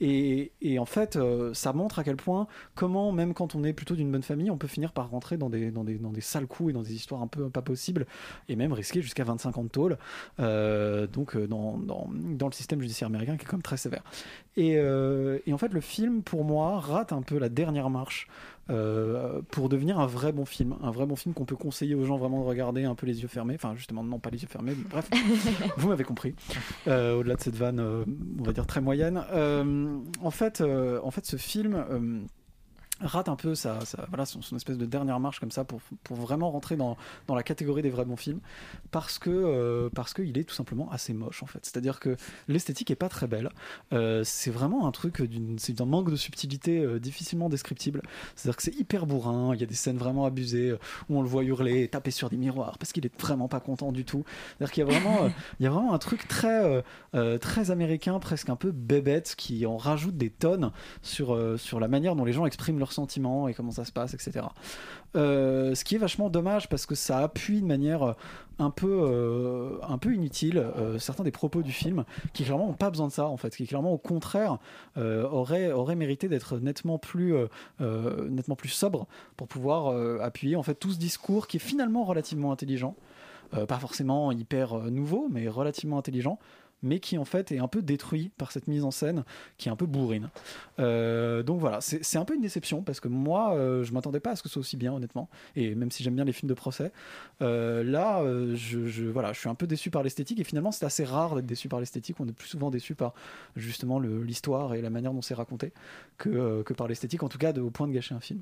Et, et en fait, ça montre à quel point, comment, même quand on est plutôt d'une bonne famille, on peut finir par rentrer dans des, dans des, dans des sales coups et dans des histoires un peu pas possibles, et même risquer jusqu'à 25 ans de tôle, euh, donc euh, dans, dans, dans le système judiciaire américain qui est quand même très sévère. Et, euh, et en fait, le film, pour moi, rate un peu la dernière marche euh, pour devenir un vrai bon film. Un vrai bon film qu'on peut conseiller aux gens vraiment de regarder un peu les yeux fermés. Enfin, justement, non, pas les yeux fermés, mais bref, vous m'avez compris. Euh, Au-delà de cette vanne, euh, on va dire très moyenne. En, fait, en fait, ce film. Rate un peu sa, sa- voilà, son, son espèce de dernière marche comme ça pour, pour vraiment rentrer dans, dans la catégorie des vrais bons films parce que euh, parce qu'il est tout simplement assez moche en fait. C'est à dire que l'esthétique est pas très belle. Euh, c'est vraiment un truc c'est d'un manque de subtilité euh, difficilement descriptible. C'est à dire que c'est hyper bourrin il y a des scènes vraiment abusées euh, où on le voit hurler et taper sur des miroirs parce qu'il est vraiment pas content du tout. C'est à dire qu'il y a vraiment il y a vraiment un truc très très américain presque un peu bébête qui en rajoute des tonnes sur sur la manière dont les gens expriment sentiments et comment ça se passe etc euh, ce qui est vachement dommage parce que ça appuie de manière un peu, euh, un peu inutile euh, certains des propos du film qui clairement n'ont pas besoin de ça en fait, qui clairement au contraire auraient aurait mérité d'être nettement plus, nettement plus sobre pour pouvoir appuyer en fait tout ce discours qui est finalement relativement intelligent, pas forcément hyper nouveau, mais relativement intelligent mais qui en fait est un peu détruit par cette mise en scène qui est un peu bourrine. Euh, donc voilà, c'est un peu une déception parce que moi, euh, je m'attendais pas à ce que ce soit aussi bien, honnêtement. Et même si j'aime bien les films de procès, euh, là, je, voilà, je suis un peu déçu par l'esthétique. Et finalement, c'est assez rare d'être déçu par l'esthétique. On est plus souvent déçu par justement l'histoire et la manière dont c'est raconté que, que par l'esthétique, en tout cas de- au point de gâcher un film.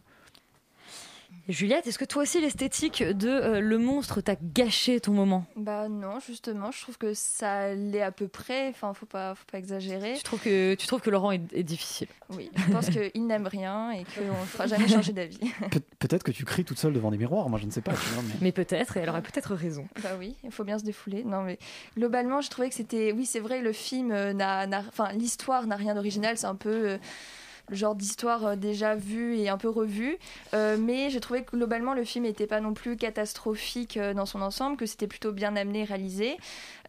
Juliette, est-ce que toi aussi l'esthétique de euh, Le Monstre t'a gâché ton moment? Bah non, justement, je trouve que ça l'est à peu près. Enfin, faut pas, faut pas exagérer. tu trouves, que, tu trouves que Laurent est, est difficile? Oui, je pense qu'il n'aime rien et qu'on ne fera jamais changer d'avis. Pe- Peut-être que tu cries toute seule devant des miroirs. Moi, je ne sais pas. tu vois, mais- Mais peut-être, et elle aurait peut-être raison. Bah oui, il faut bien se défouler. Non, mais globalement, je trouvais que c'était. Oui, c'est vrai, le film euh, n'a. n'a- Enfin, l'histoire n'a rien d'original. C'est un peu. euh, genre d'histoire euh, déjà vue et un peu revue. Euh, mais j'ai trouvé que globalement, le film n'était pas non plus catastrophique euh, dans son ensemble, que c'était plutôt bien amené, réalisé.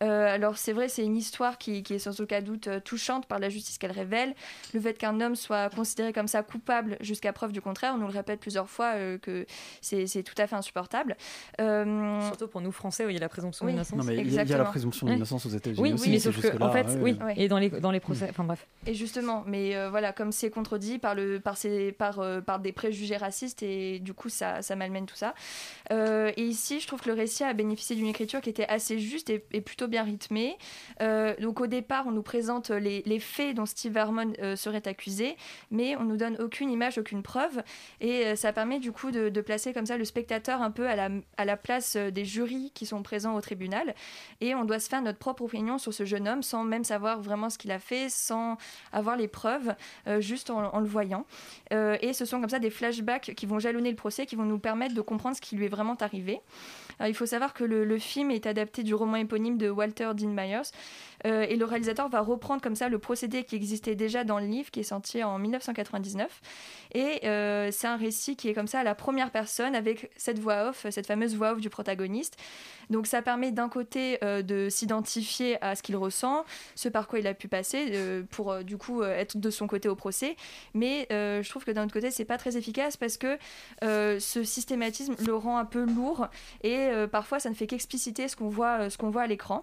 Euh, alors, c'est vrai, c'est une histoire qui, qui est sans aucun doute euh, touchante par la justice qu'elle révèle. Le fait qu'un homme soit considéré comme ça coupable jusqu'à preuve du contraire, on nous le répète plusieurs fois euh, que c'est tout à fait insupportable. Euh, Surtout pour nous Français où il y a la présomption Oui. d'innocence. Non, mais il y a- il y a la présomption d'innocence aux États-Unis Oui, aussi. mais sauf que, en fait, ouais, oui, ouais. et dans les, dans les procès, enfin bref. Et justement, mais euh, voilà, comme c'est contredit par, le, par, ces, par, euh, par des préjugés racistes, et du coup, ça, ça malmène tout ça. Euh, et ici, je trouve que le récit a bénéficié d'une écriture qui était assez juste et, et plutôt bien rythmée. Euh, donc, au départ, on nous présente les, faits dont Steve Harmon euh, serait accusé, mais on nous donne aucune image, aucune preuve. Et euh, ça permet du coup de, placer comme ça le spectateur un peu à la, place des jurys qui sont présents au tribunal. Et on doit se faire notre propre opinion sur ce jeune homme sans même savoir vraiment ce qu'il a fait, sans avoir les preuves, juste en, le voyant. Et ce sont comme ça des flashbacks qui vont jalonner le procès, qui vont nous permettre de comprendre ce qui lui est vraiment arrivé. Il faut savoir que le film est adapté du roman éponyme de Walter Dean Myers. euh, et le réalisateur va reprendre comme ça le procédé qui existait déjà dans le livre, qui est sorti en 1999. Et euh, c'est un récit qui est comme ça à la première personne avec cette voix off, cette fameuse voix off du protagoniste. Donc ça permet d'un côté euh, de s'identifier à ce qu'il ressent, ce par quoi il a pu passer, pour du coup être de son côté au procès. Mais je trouve que d'un autre côté, c'est pas très efficace parce que ce systématisme le rend un peu lourd et parfois ça ne fait qu'expliciter ce qu'on voit, ce qu'on voit à l'écran.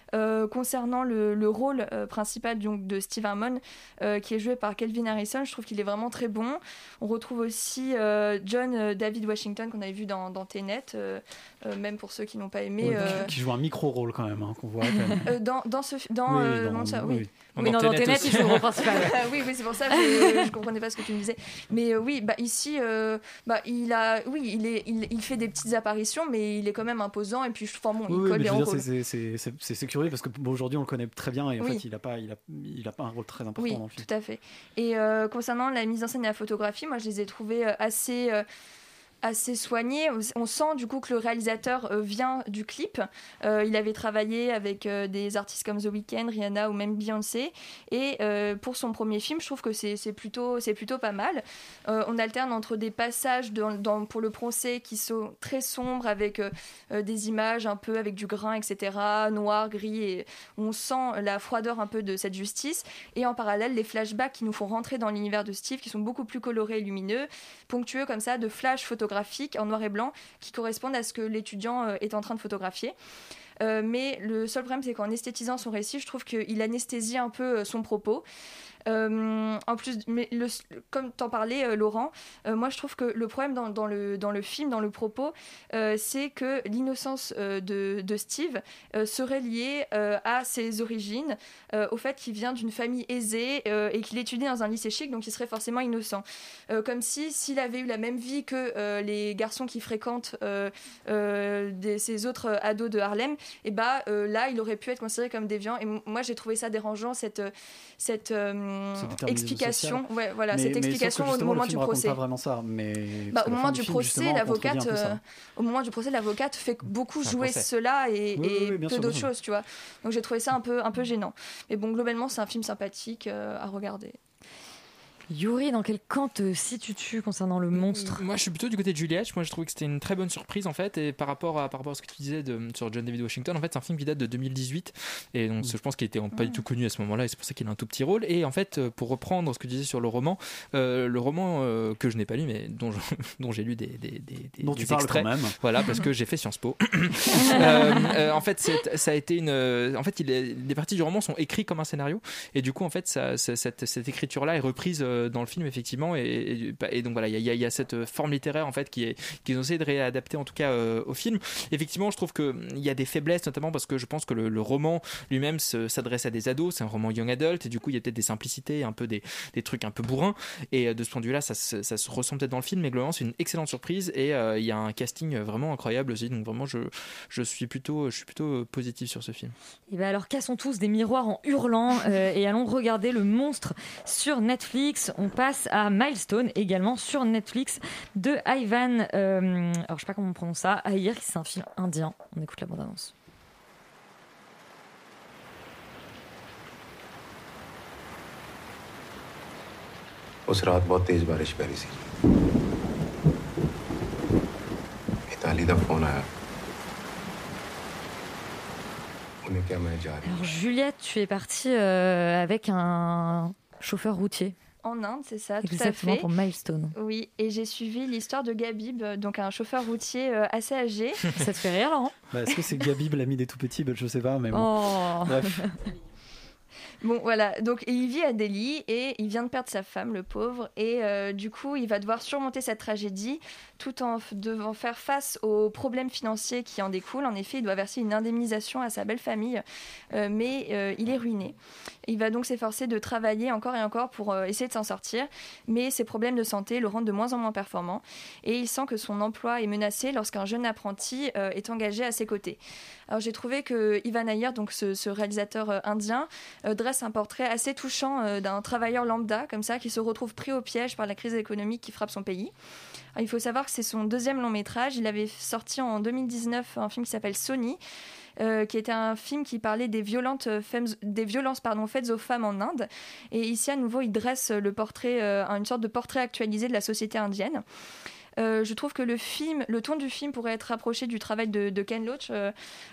Euh, concernant le, le rôle euh, principal donc, de Steve Harmon, euh, qui est joué par Kelvin Harrison, je trouve qu'il est vraiment très bon. On retrouve aussi euh, John David Washington qu'on avait vu dans, dans Tenet, euh, euh, même pour ceux qui n'ont pas aimé. Euh, qui, qui joue un micro-rôle quand même, hein, qu'on voit dans, dans ce dans, Oui, euh, dans- non, ça, oui. oui. Oui, dans dans Tenet il joue le rôle principal. ouais. oui, oui, c'est pour ça que je, je comprenais pas ce que tu me disais. Mais euh, oui, bah ici, euh, bah il a, oui, il est, il, il fait des petites apparitions, mais il est quand même imposant. Et puis, je, enfin bon, il colle mais rôle. c'est- c'est- parce que bon, aujourd'hui on le connaît très bien et en Oui. fait il a pas, il a, il a pas un rôle très important Oui, dans le film. tout à fait. Et euh, concernant la mise en scène et la photographie, moi je les ai trouvées euh, assez. Assez soigné. On sent du coup que le réalisateur euh, vient du clip. Euh, il avait travaillé avec euh, des artistes comme The Weeknd, Rihanna ou même Beyoncé. Et pour son premier film, je trouve que c'est plutôt, plutôt pas mal. on alterne entre des passages pour le procès qui sont très sombres avec des images un peu avec du grain, etc., noir, gris, et on sent la froideur un peu de cette justice. Et en parallèle, les flashbacks qui nous font rentrer dans l'univers de Steve, qui sont beaucoup plus colorés et lumineux, ponctueux comme ça de flashs photographiques en noir et blanc qui correspondent à ce que l'étudiant euh, est en train de photographier. Euh, mais le seul problème, c'est qu'en esthétisant son récit, je trouve qu'il anesthésie un peu euh, son propos. Euh, en plus, comme t'en parlais, euh, Laurent, euh, moi je trouve que le problème dans, le, film, dans le propos, c'est que l'innocence de, Steve serait liée à ses origines, au fait qu'il vient d'une famille aisée et qu'il étudie dans un lycée chic, donc il serait forcément innocent. comme si s'il avait eu la même vie que les garçons qui fréquentent ces autres ados de Harlem, et bah là il aurait pu être considéré comme déviant. Et moi j'ai trouvé ça dérangeant cette explication. Ouais, voilà, cette explication au moment du procès. Pas vraiment ça, mais bah, au moment du procès, l'avocate, euh, au moment du procès, l'avocate fait beaucoup jouer cela et, peu d'autres choses, tu vois. Donc j'ai trouvé ça un peu un peu gênant. Mais bon, globalement, c'est un film sympathique euh, à regarder. Yuri, dans quel camp te situes-tu concernant le monstre Moi, je suis plutôt du côté de Juliette. Moi, je trouve que c'était une très bonne surprise en fait. Et par rapport à, par rapport à ce que tu disais de, sur John David Washington, en fait, c'est un film qui date de 2018. Et donc, je pense qu'il était pas du tout connu à ce moment-là. Et c'est pour ça qu'il a un tout petit rôle. Et en fait, pour reprendre ce que tu disais sur le roman, euh, le roman euh, que je n'ai pas lu, mais dont, dont j'ai lu des, des, des, dont tu parles extraits. Quand même. Voilà, parce que j'ai fait Sciences Po. euh, en fait, ça a été une. En fait, il les parties du roman sont écrites comme un scénario. Et du coup, en fait, ça, cette, cette écriture-là est reprise dans le film, effectivement et, donc voilà, il y, a cette forme littéraire en fait qui est qu'ils ont essayé de réadapter en tout cas euh, au film. Effectivement, je trouve que il y a des faiblesses, notamment parce que je pense que le, roman lui-même s'adresse à des ados, c'est un roman young adult, et du coup il y a peut-être des simplicités, un peu des, des, trucs un peu bourrins, et euh, de ce point de vue-là, ça, ça, se ressent peut-être dans le film, mais globalement c'est une excellente surprise, et euh, il y a un casting vraiment incroyable aussi, donc vraiment je, je suis plutôt je suis plutôt positif sur ce film. Et bien alors cassons tous des miroirs en hurlant et allons regarder le monstre sur Netflix On passe à Milestone, également sur Netflix, de Ivan. Euh, alors, je sais pas comment on prononce ça. Aïr, c'est un film indien. On écoute la bande-annonce. उस रात बहुत तेज बारिश पड़ी सी मिताली का फोन आया उन्हें क्या मैं जा रही Alors Juliette, tu es partie euh, avec un chauffeur routier. En Inde, c'est ça, tout à fait. pour Milestone. Oui, et j'ai suivi l'histoire de Gabib, donc un chauffeur routier euh, assez âgé. ça te fait rire, Laurent? Bah, Est-ce que c'est Gabib, l'ami des tout petits? Bah, Je sais pas, mais bon. Oh. Bref. Bon, voilà. Donc, il vit à Delhi et il vient de perdre sa femme, le pauvre. Et euh, du coup, il va devoir surmonter cette tragédie tout en devant faire face aux problèmes financiers qui en découlent. En effet, il doit verser une indemnisation à sa belle famille, euh, mais euh, il est ruiné. Il va donc s'efforcer de travailler encore et encore pour essayer de s'en sortir, mais ses problèmes de santé le rendent de moins en moins performant. Et il sent que son emploi est menacé lorsqu'un jeune apprenti est engagé à ses côtés. Alors j'ai trouvé que Ivan Ayer, donc ce, réalisateur indien, dresse un portrait assez touchant euh, d'un travailleur lambda comme ça qui se retrouve pris au piège par la crise économique qui frappe son pays. il faut savoir que c'est son deuxième long métrage. Il avait sorti en 2019 un film qui s'appelle Sony. qui était un film qui parlait des, violentes des violences pardon, faites aux femmes en Inde. Et ici, à nouveau, il dresse le portrait, une sorte de portrait actualisé de la société indienne. Euh, je trouve que le film, le ton du film pourrait être rapproché du travail de, Ken Loach. Euh,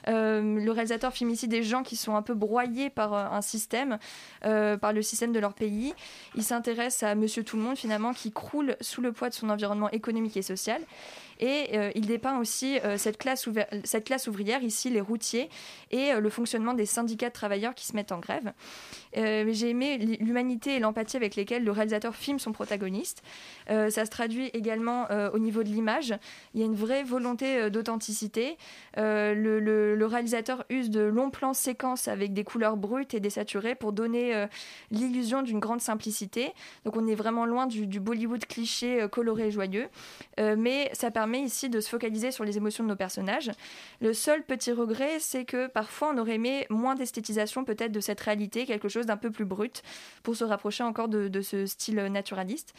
euh, le réalisateur filme ici des gens qui sont un peu broyés par un système, par le système de leur pays. Il s'intéresse à Monsieur Tout le Monde finalement qui croule sous le poids de son environnement économique et social. Et euh, il dépeint aussi euh, cette, classe cette classe ouvrière, ici les routiers, et euh, le fonctionnement des syndicats de travailleurs qui se mettent en grève. J'ai aimé l'humanité et l'empathie avec lesquelles le réalisateur filme son protagoniste. ça se traduit également au niveau de l'image. Il y a une vraie volonté d'authenticité. Le, réalisateur use de longs plans séquences avec des couleurs brutes et désaturées pour donner l'illusion d'une grande simplicité. Donc on est vraiment loin du, du Bollywood cliché coloré et joyeux. mais ça permet ici de se focaliser sur les émotions de nos personnages. Le seul petit regret, c'est que parfois on aurait aimé moins d'esthétisation peut-être de cette réalité, quelque chose d'un peu plus brut, pour se rapprocher encore de, ce style naturaliste.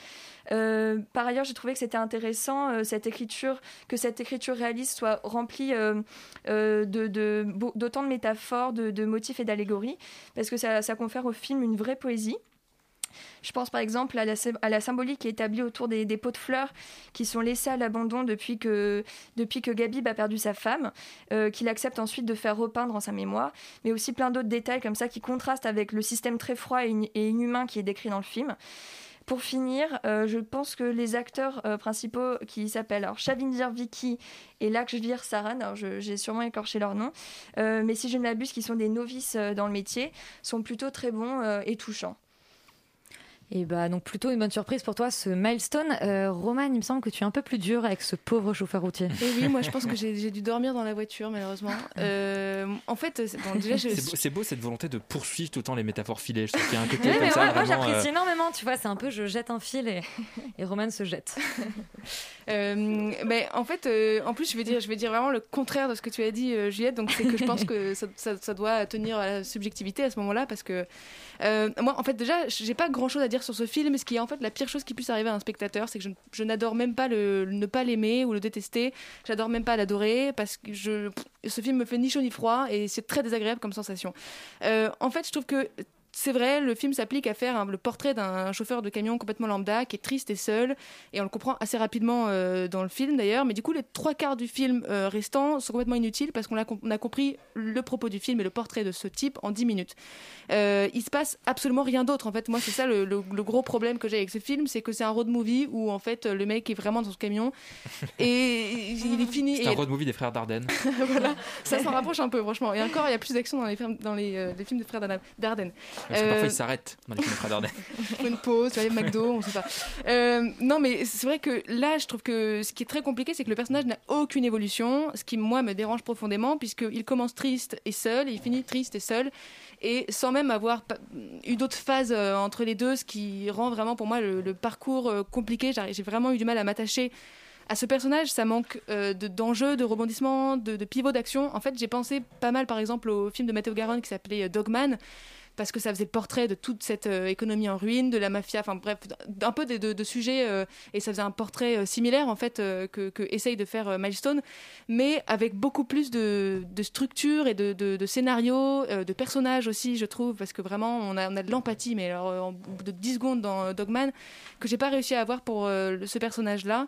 Euh, par ailleurs, j'ai trouvé que c'était intéressant euh, cette écriture, que cette écriture réaliste soit remplie euh, euh, de, de- d'autant de, métaphores, de, motifs et d'allégories, parce que ça confère au film une vraie poésie. Je pense par exemple à la, symbolique qui est établie autour des, pots de fleurs qui sont laissés à l'abandon depuis que, depuis Gabib a perdu sa femme, euh, qu'il accepte ensuite de faire repeindre en sa mémoire, mais aussi plein d'autres détails comme ça qui contrastent avec le système très froid et, in- et inhumain qui est décrit dans le film. Pour finir, euh, je pense que les acteurs euh, principaux qui s'appellent Shavindir Vicky et Lakshvir Saran, j'ai sûrement écorché leur nom, mais si je ne m'abuse, qui sont des novices dans le métier, sont plutôt très bons et touchants. Et bah donc plutôt une bonne surprise pour toi ce milestone. Euh, Roman, il me semble que tu es un peu plus dur avec ce pauvre chauffeur routier. Et oui, moi je pense que j'ai dû dormir dans la voiture malheureusement. Euh, en fait, c'est- bon, déjà je C'est beau, c'est beau cette volonté de poursuivre tout le temps les métaphores filées. Je trouve qu'il y a un côté Oui, comme mais ça. ouais, moi j'apprécie euh, énormément, tu vois, c'est un peu je jette un fil et, et Roman se jette. Euh, ben, en fait, euh, en plus, je vais dire, je vais dire vraiment le contraire de ce que tu as dit, euh, Juliette. Donc, c'est que je pense que ça, ça- ça doit tenir à la subjectivité à ce moment-là, parce que euh, moi, en fait, déjà, j'ai pas grand-chose à dire sur ce film. Ce qui est en fait la pire chose qui puisse arriver à un spectateur, c'est que je, n'adore même pas le, ne pas l'aimer ou le détester. J'adore même pas l'adorer parce que ce film me fait ni chaud ni froid et c'est très désagréable comme sensation. Euh, en fait, je trouve que c'est vrai, le film s'applique à faire un- le portrait d'un chauffeur de camion complètement lambda qui est triste et seul, et on le comprend assez rapidement euh, dans le film d'ailleurs. Mais du coup, les trois quarts du film euh, restants sont complètement inutiles parce qu'on a, com- on a compris le propos du film et le portrait de ce type en 10 minutes. Euh, il se passe absolument rien d'autre. En fait, moi, c'est ça le, le- le gros problème que j'ai avec ce film, c'est que c'est un road movie où en fait le mec est vraiment dans son camion et il est fini. C'est un road movie des frères Dardenne. voilà, ça s'en rapproche un peu, franchement. Et encore, il y a plus d'action dans les, films- dans les, euh, les films des frères Darden- Dardenne. Parce que Euh, parfois ils s'arrêtent dans les films une pause, tu les McDo, on sait pas. Euh, non, mais c'est vrai que là, je trouve que ce qui est très compliqué, c'est que le personnage n'a aucune évolution, ce qui, moi, me dérange profondément, puisqu'il commence triste et seul, et il finit triste et seul, et sans même avoir eu d'autres phases euh, entre les deux, ce qui rend vraiment pour moi le, le parcours euh, compliqué. J'ai vraiment eu du mal à m'attacher à ce personnage, ça manque euh, de- d'enjeux, de, rebondissements, de, de pivots d'action. En fait, j'ai pensé pas mal, par exemple, au film de Matteo Garonne qui s'appelait euh, Dogman, parce que ça faisait le portrait de toute cette euh, économie en ruine, de la mafia, enfin bref, d'un peu de, sujets, euh, et ça faisait un portrait euh, similaire en fait que, que essaye de faire Milestone, mais avec beaucoup plus de, de structure et de, de, scénario, de personnages aussi, je trouve, parce que vraiment on a, de l'empathie, mais alors en bout de 10 secondes dans Dogman, que j'ai pas réussi à avoir pour ce personnage-là.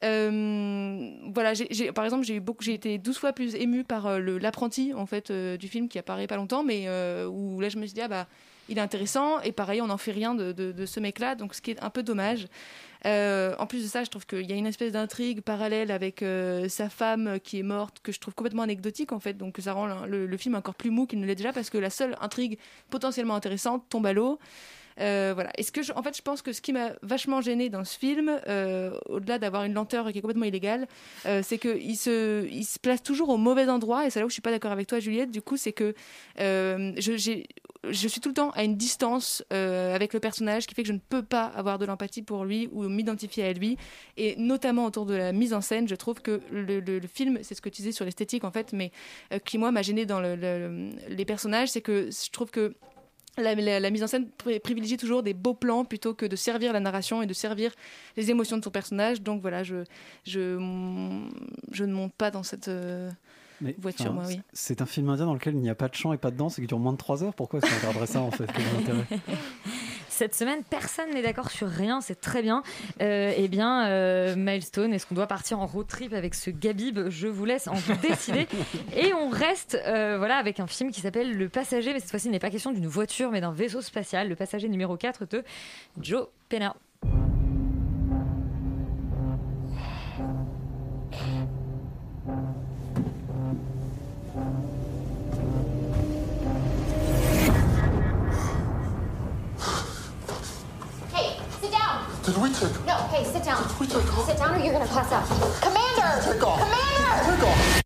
Voilà, par exemple, j'ai été 12 fois plus émue par l'apprenti en fait du film qui apparaît pas longtemps, mais où là je me suis dit ah bah il est intéressant et pareil on n'en fait rien de, ce mec-là, donc ce qui est un peu dommage. Euh, en plus de ça, je trouve qu'il y a une espèce d'intrigue parallèle avec euh, sa femme qui est morte que je trouve complètement anecdotique en fait, donc ça rend le film encore plus mou qu'il ne l'est déjà parce que la seule intrigue potentiellement intéressante tombe à l'eau. Euh, voilà. Est-ce que je- en fait, je pense que ce qui m'a vachement gêné dans ce film, euh, au-delà d'avoir une lenteur qui est complètement illégale, euh, c'est qu'il se, il se place toujours au mauvais endroit. Et c'est là où je suis pas d'accord avec toi, Juliette. Du coup, c'est que je, suis tout le temps à une distance avec le personnage, qui fait que je ne peux pas avoir de l'empathie pour lui ou m'identifier à lui. Et notamment autour de la mise en scène, je trouve que le, film, c'est ce que tu disais sur l'esthétique en fait, mais qui moi m'a gêné dans le- le- les personnages, c'est que je trouve que la, la- la mise en scène pri- privilégie toujours des beaux plans plutôt que de servir la narration et de servir les émotions de son personnage. Donc voilà, je, je, je ne monte pas dans cette euh, Mais, voiture, enfin, moi, oui. C'est un film indien dans lequel il n'y a pas de chant et pas de danse et qui dure moins de 3 heures. Pourquoi est-ce qu'on regarderait ça en fait? Cette semaine, personne n'est d'accord sur rien, c'est très bien. Euh, eh bien, euh, Milestone, est-ce qu'on doit partir en road trip avec ce Gabib Je vous laisse en décider. Et on reste euh, voilà, avec un film qui s'appelle Le Passager, mais cette fois-ci, il n'est pas question d'une voiture, mais d'un vaisseau spatial. Le Passager numéro 4 de Joe Pena. Did we take No, hey, sit down. we take off? Sit down or you're gonna pass out. Commander! Take off. Commander! Take off.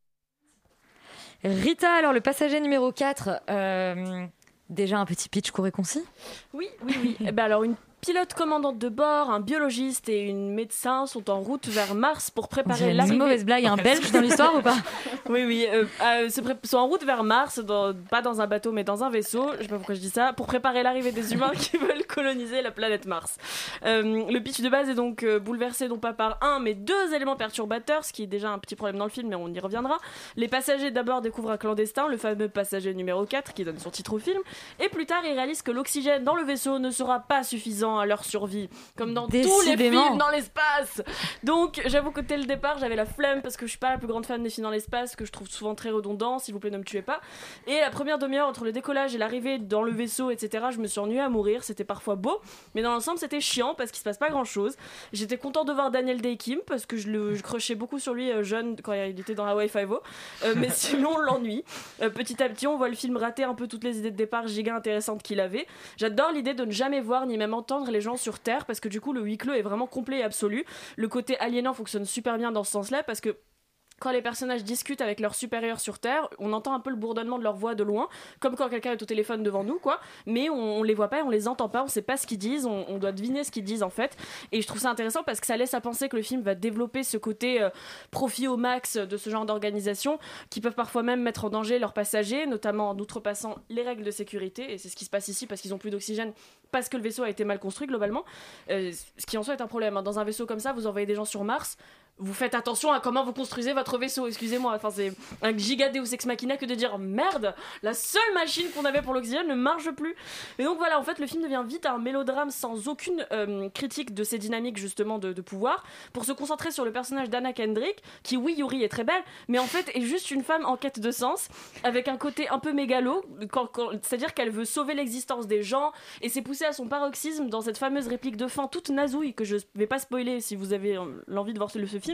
Rita, alors le passager numéro 4, euh, déjà un petit pitch court et concis? Oui, oui, oui. Eh ben alors une pilote commandante de bord, un biologiste et une médecin sont en route vers Mars pour préparer dirait une l'arrivée. mauvaise blague, un belge dans l'histoire ou pas? Oui, oui. euh, euh, sont en route vers Mars, dans- pas dans un bateau, mais dans un vaisseau. Je sais pas pourquoi je dis ça. Pour préparer l'arrivée des humains qui veulent coloniser la planète Mars. Euh, le pitch de base est donc bouleversé non pas par un, mais deux éléments perturbateurs, ce qui est déjà un petit problème dans le film, mais on y reviendra. Les passagers d'abord découvrent un clandestin, le fameux passager numéro 4 qui donne son titre au film, et plus tard ils réalisent que l'oxygène dans le vaisseau ne sera pas suffisant à leur survie, comme dans tous les films dans l'espace. Donc j'avoue que dès le départ j'avais la flemme parce que je suis pas la plus grande fan des films dans l'espace, que je trouve souvent très redondant, s'il vous plaît ne me tuez pas. Et la première demi-heure entre le décollage et l'arrivée dans le vaisseau, etc., je me suis ennuyée à mourir, c'était parfois beau, mais dans l'ensemble c'était chiant parce qu'il se passe pas grand chose. J'étais content de voir Daniel Day Kim parce que je le je crochais beaucoup sur lui euh, jeune quand il était dans Hawaii Five-O, Euh, mais sinon l'ennui. Euh, petit à petit on voit le film rater un peu toutes les idées de départ giga intéressantes qu'il avait. J'adore l'idée de ne jamais voir ni même entendre les gens sur Terre parce que du coup le huis clos est vraiment complet et absolu. Le côté aliénant fonctionne super bien dans ce sens-là parce que quand les personnages discutent avec leurs supérieurs sur Terre, on entend un peu le bourdonnement de leur voix de loin, comme quand quelqu'un est au téléphone devant nous, quoi. Mais on, on les voit pas, on les entend pas, on sait pas ce qu'ils disent, on, doit deviner ce qu'ils disent en fait. Et je trouve ça intéressant parce que ça laisse à penser que le film va développer ce côté euh, profit au max de ce genre d'organisation, qui peuvent parfois même mettre en danger leurs passagers, notamment en outrepassant les règles de sécurité. Et c'est ce qui se passe ici parce qu'ils ont plus d'oxygène, parce que le vaisseau a été mal construit globalement. Euh, ce qui en soi est un problème. hein. Dans un vaisseau comme ça, vous envoyez des gens sur Mars vous faites attention à comment vous construisez votre vaisseau, excusez-moi. Enfin, c'est un giga Deus Ex Machina que de dire merde, la seule machine qu'on avait pour l'oxygène ne marche plus. Et donc voilà, en fait, le film devient vite un mélodrame sans aucune euh, critique de ces dynamiques justement de, pouvoir, pour se concentrer sur le personnage d'Anna Kendrick, qui, oui, Yuri est très belle, mais en fait est juste une femme en quête de sens, avec un côté un peu mégalo, c'est-à-dire qu'elle veut sauver l'existence des gens, et c'est poussé à son paroxysme dans cette fameuse réplique de fin toute nazouille que je vais pas spoiler si vous avez euh, l'envie de voir ce, ce film,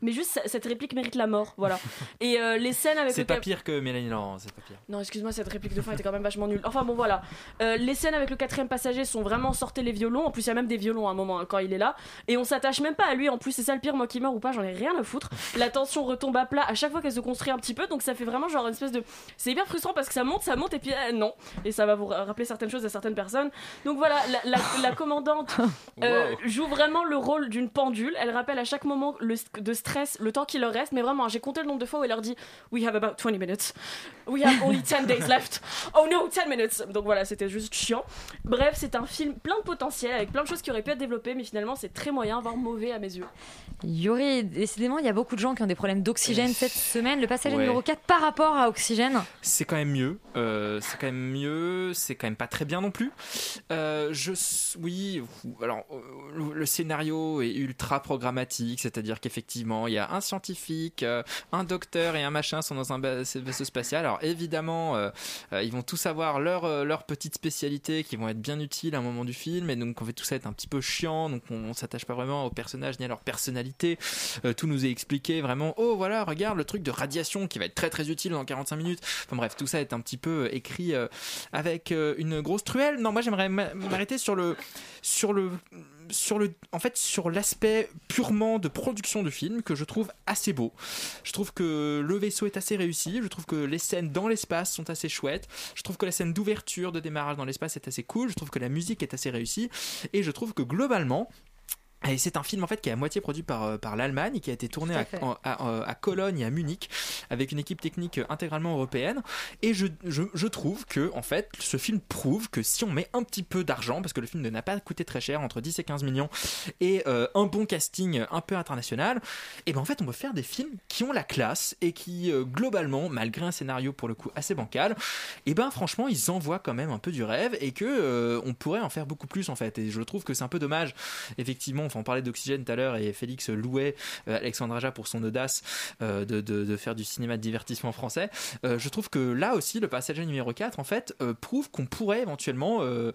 mais juste cette réplique mérite la mort, voilà. Et euh, les scènes avec C'est le pas cap- pire que Mélanie Laurent, c'est pas pire. non, excuse-moi, cette réplique de fin était quand même vachement nulle. Enfin bon, voilà. Euh, les scènes avec le quatrième passager sont vraiment sortez les violons. En plus, il y a même des violons à un moment hein, quand il est là. Et on s'attache même pas à lui. En plus, c'est ça le pire, moi qui meurs ou pas, j'en ai rien à foutre. La tension retombe à plat à chaque fois qu'elle se construit un petit peu. Donc ça fait vraiment genre une espèce de. C'est hyper frustrant parce que ça monte, ça monte et puis euh, non. Et ça va vous ra- rappeler certaines choses à certaines personnes. Donc voilà, la, la- la commandante euh, joue vraiment le rôle d'une pendule. Elle rappelle à chaque moment le, de stress le temps qu'il leur reste. Mais vraiment, j'ai compté le nombre de fois où elle leur dit We have about 20 minutes. We have only 10 days left. Oh no, 10 minutes. Donc voilà, c'était juste chiant. Bref, c'est un film plein de potentiel avec plein de choses qui auraient pu être développées, mais finalement, c'est très moyen, voire mauvais à mes yeux. Yuri, décidément, il y a beaucoup de gens qui ont des problèmes d'oxygène cette semaine. Le passager Ouais. numéro 4 par rapport à Oxygène. C'est quand même mieux. euh, c'est quand même mieux. C'est quand même pas très bien non plus. Euh, je, oui. Alors, euh, le, le scénario est ultra programmatique, c'est-à-dire qu'effectivement, il y a un scientifique, euh, un docteur et un machin sont dans un vaisseau spatial. Alors évidemment, euh, euh, ils vont tous avoir leur leur petite spécialité qui vont être bien utiles à un moment du film, et donc on fait tout ça être un petit peu chiant. Donc on, on s'attache pas vraiment aux personnages ni à leur personnalité. Tout nous est expliqué vraiment. Oh voilà, regarde le truc de radiation qui va être très très utile dans 45 minutes. Enfin bref, tout ça est un petit peu écrit avec une grosse truelle. Non, moi j'aimerais m'a- m'arrêter sur le sur le sur le en fait sur l'aspect purement de production du film que je trouve assez beau. Je trouve que le vaisseau est assez réussi, je trouve que les scènes dans l'espace sont assez chouettes, je trouve que la scène d'ouverture de démarrage dans l'espace est assez cool, je trouve que la musique est assez réussie et je trouve que globalement et c'est un film en fait qui est à moitié produit par, euh, par l'Allemagne et qui a été tourné à à, à- à Cologne et à Munich avec une équipe technique intégralement européenne. Et je, je, trouve que en fait ce film prouve que si on met un petit peu d'argent, parce que le film n'a pas coûté très cher, entre 10 et 15 millions, et euh, un bon casting un peu international, et ben en fait on peut faire des films qui ont la classe et qui euh, globalement, malgré un scénario pour le coup assez bancal, et ben franchement ils envoient quand même un peu du rêve et que euh, on pourrait en faire beaucoup plus en fait. Et je trouve que c'est un peu dommage effectivement, enfin, on parlait d'Oxygène tout à l'heure et Félix louait Alexandre Aja pour son audace de, de- de faire du cinéma de divertissement français. Euh, je trouve que là aussi, le passager numéro 4, en fait, euh, prouve qu'on pourrait éventuellement, euh,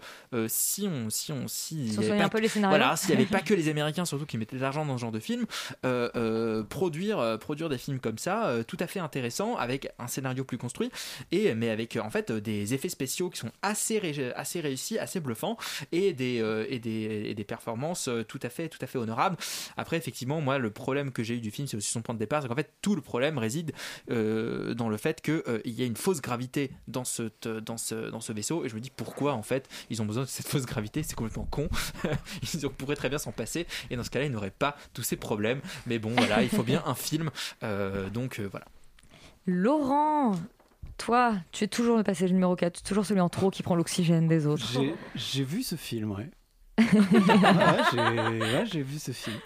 si on. Si on si il y avait. Voilà, s'il n'y avait pas que les Américains, surtout qui mettaient de l'argent dans ce genre de film, produire, produire des films comme ça, tout à fait intéressants, avec un scénario plus construit, et, mais avec en fait des effets spéciaux qui sont assez, ré- assez réussis, assez bluffants, et des, euh, et des, et des performances tout à fait tout à fait honorable. Après, effectivement, moi, le problème que j'ai eu du film, c'est aussi son point de départ, c'est qu'en fait, tout le problème réside euh, dans le fait qu'il y a une fausse gravité dans ce, dans, ce, dans ce vaisseau, et je me dis pourquoi, en fait, ils ont besoin de cette fausse gravité, c'est complètement con. ils pourraient très bien s'en passer, et dans ce cas-là, ils n'auraient pas tous ces problèmes. Mais bon, voilà, il faut bien un film, euh, donc euh, voilà. Laurent, toi, tu es toujours le passager numéro 4, tu es toujours celui en trop qui prend l'oxygène des autres. J'ai- J'ai vu ce film, ouais. Ouais, j'ai ouais, j'ai vu ce film.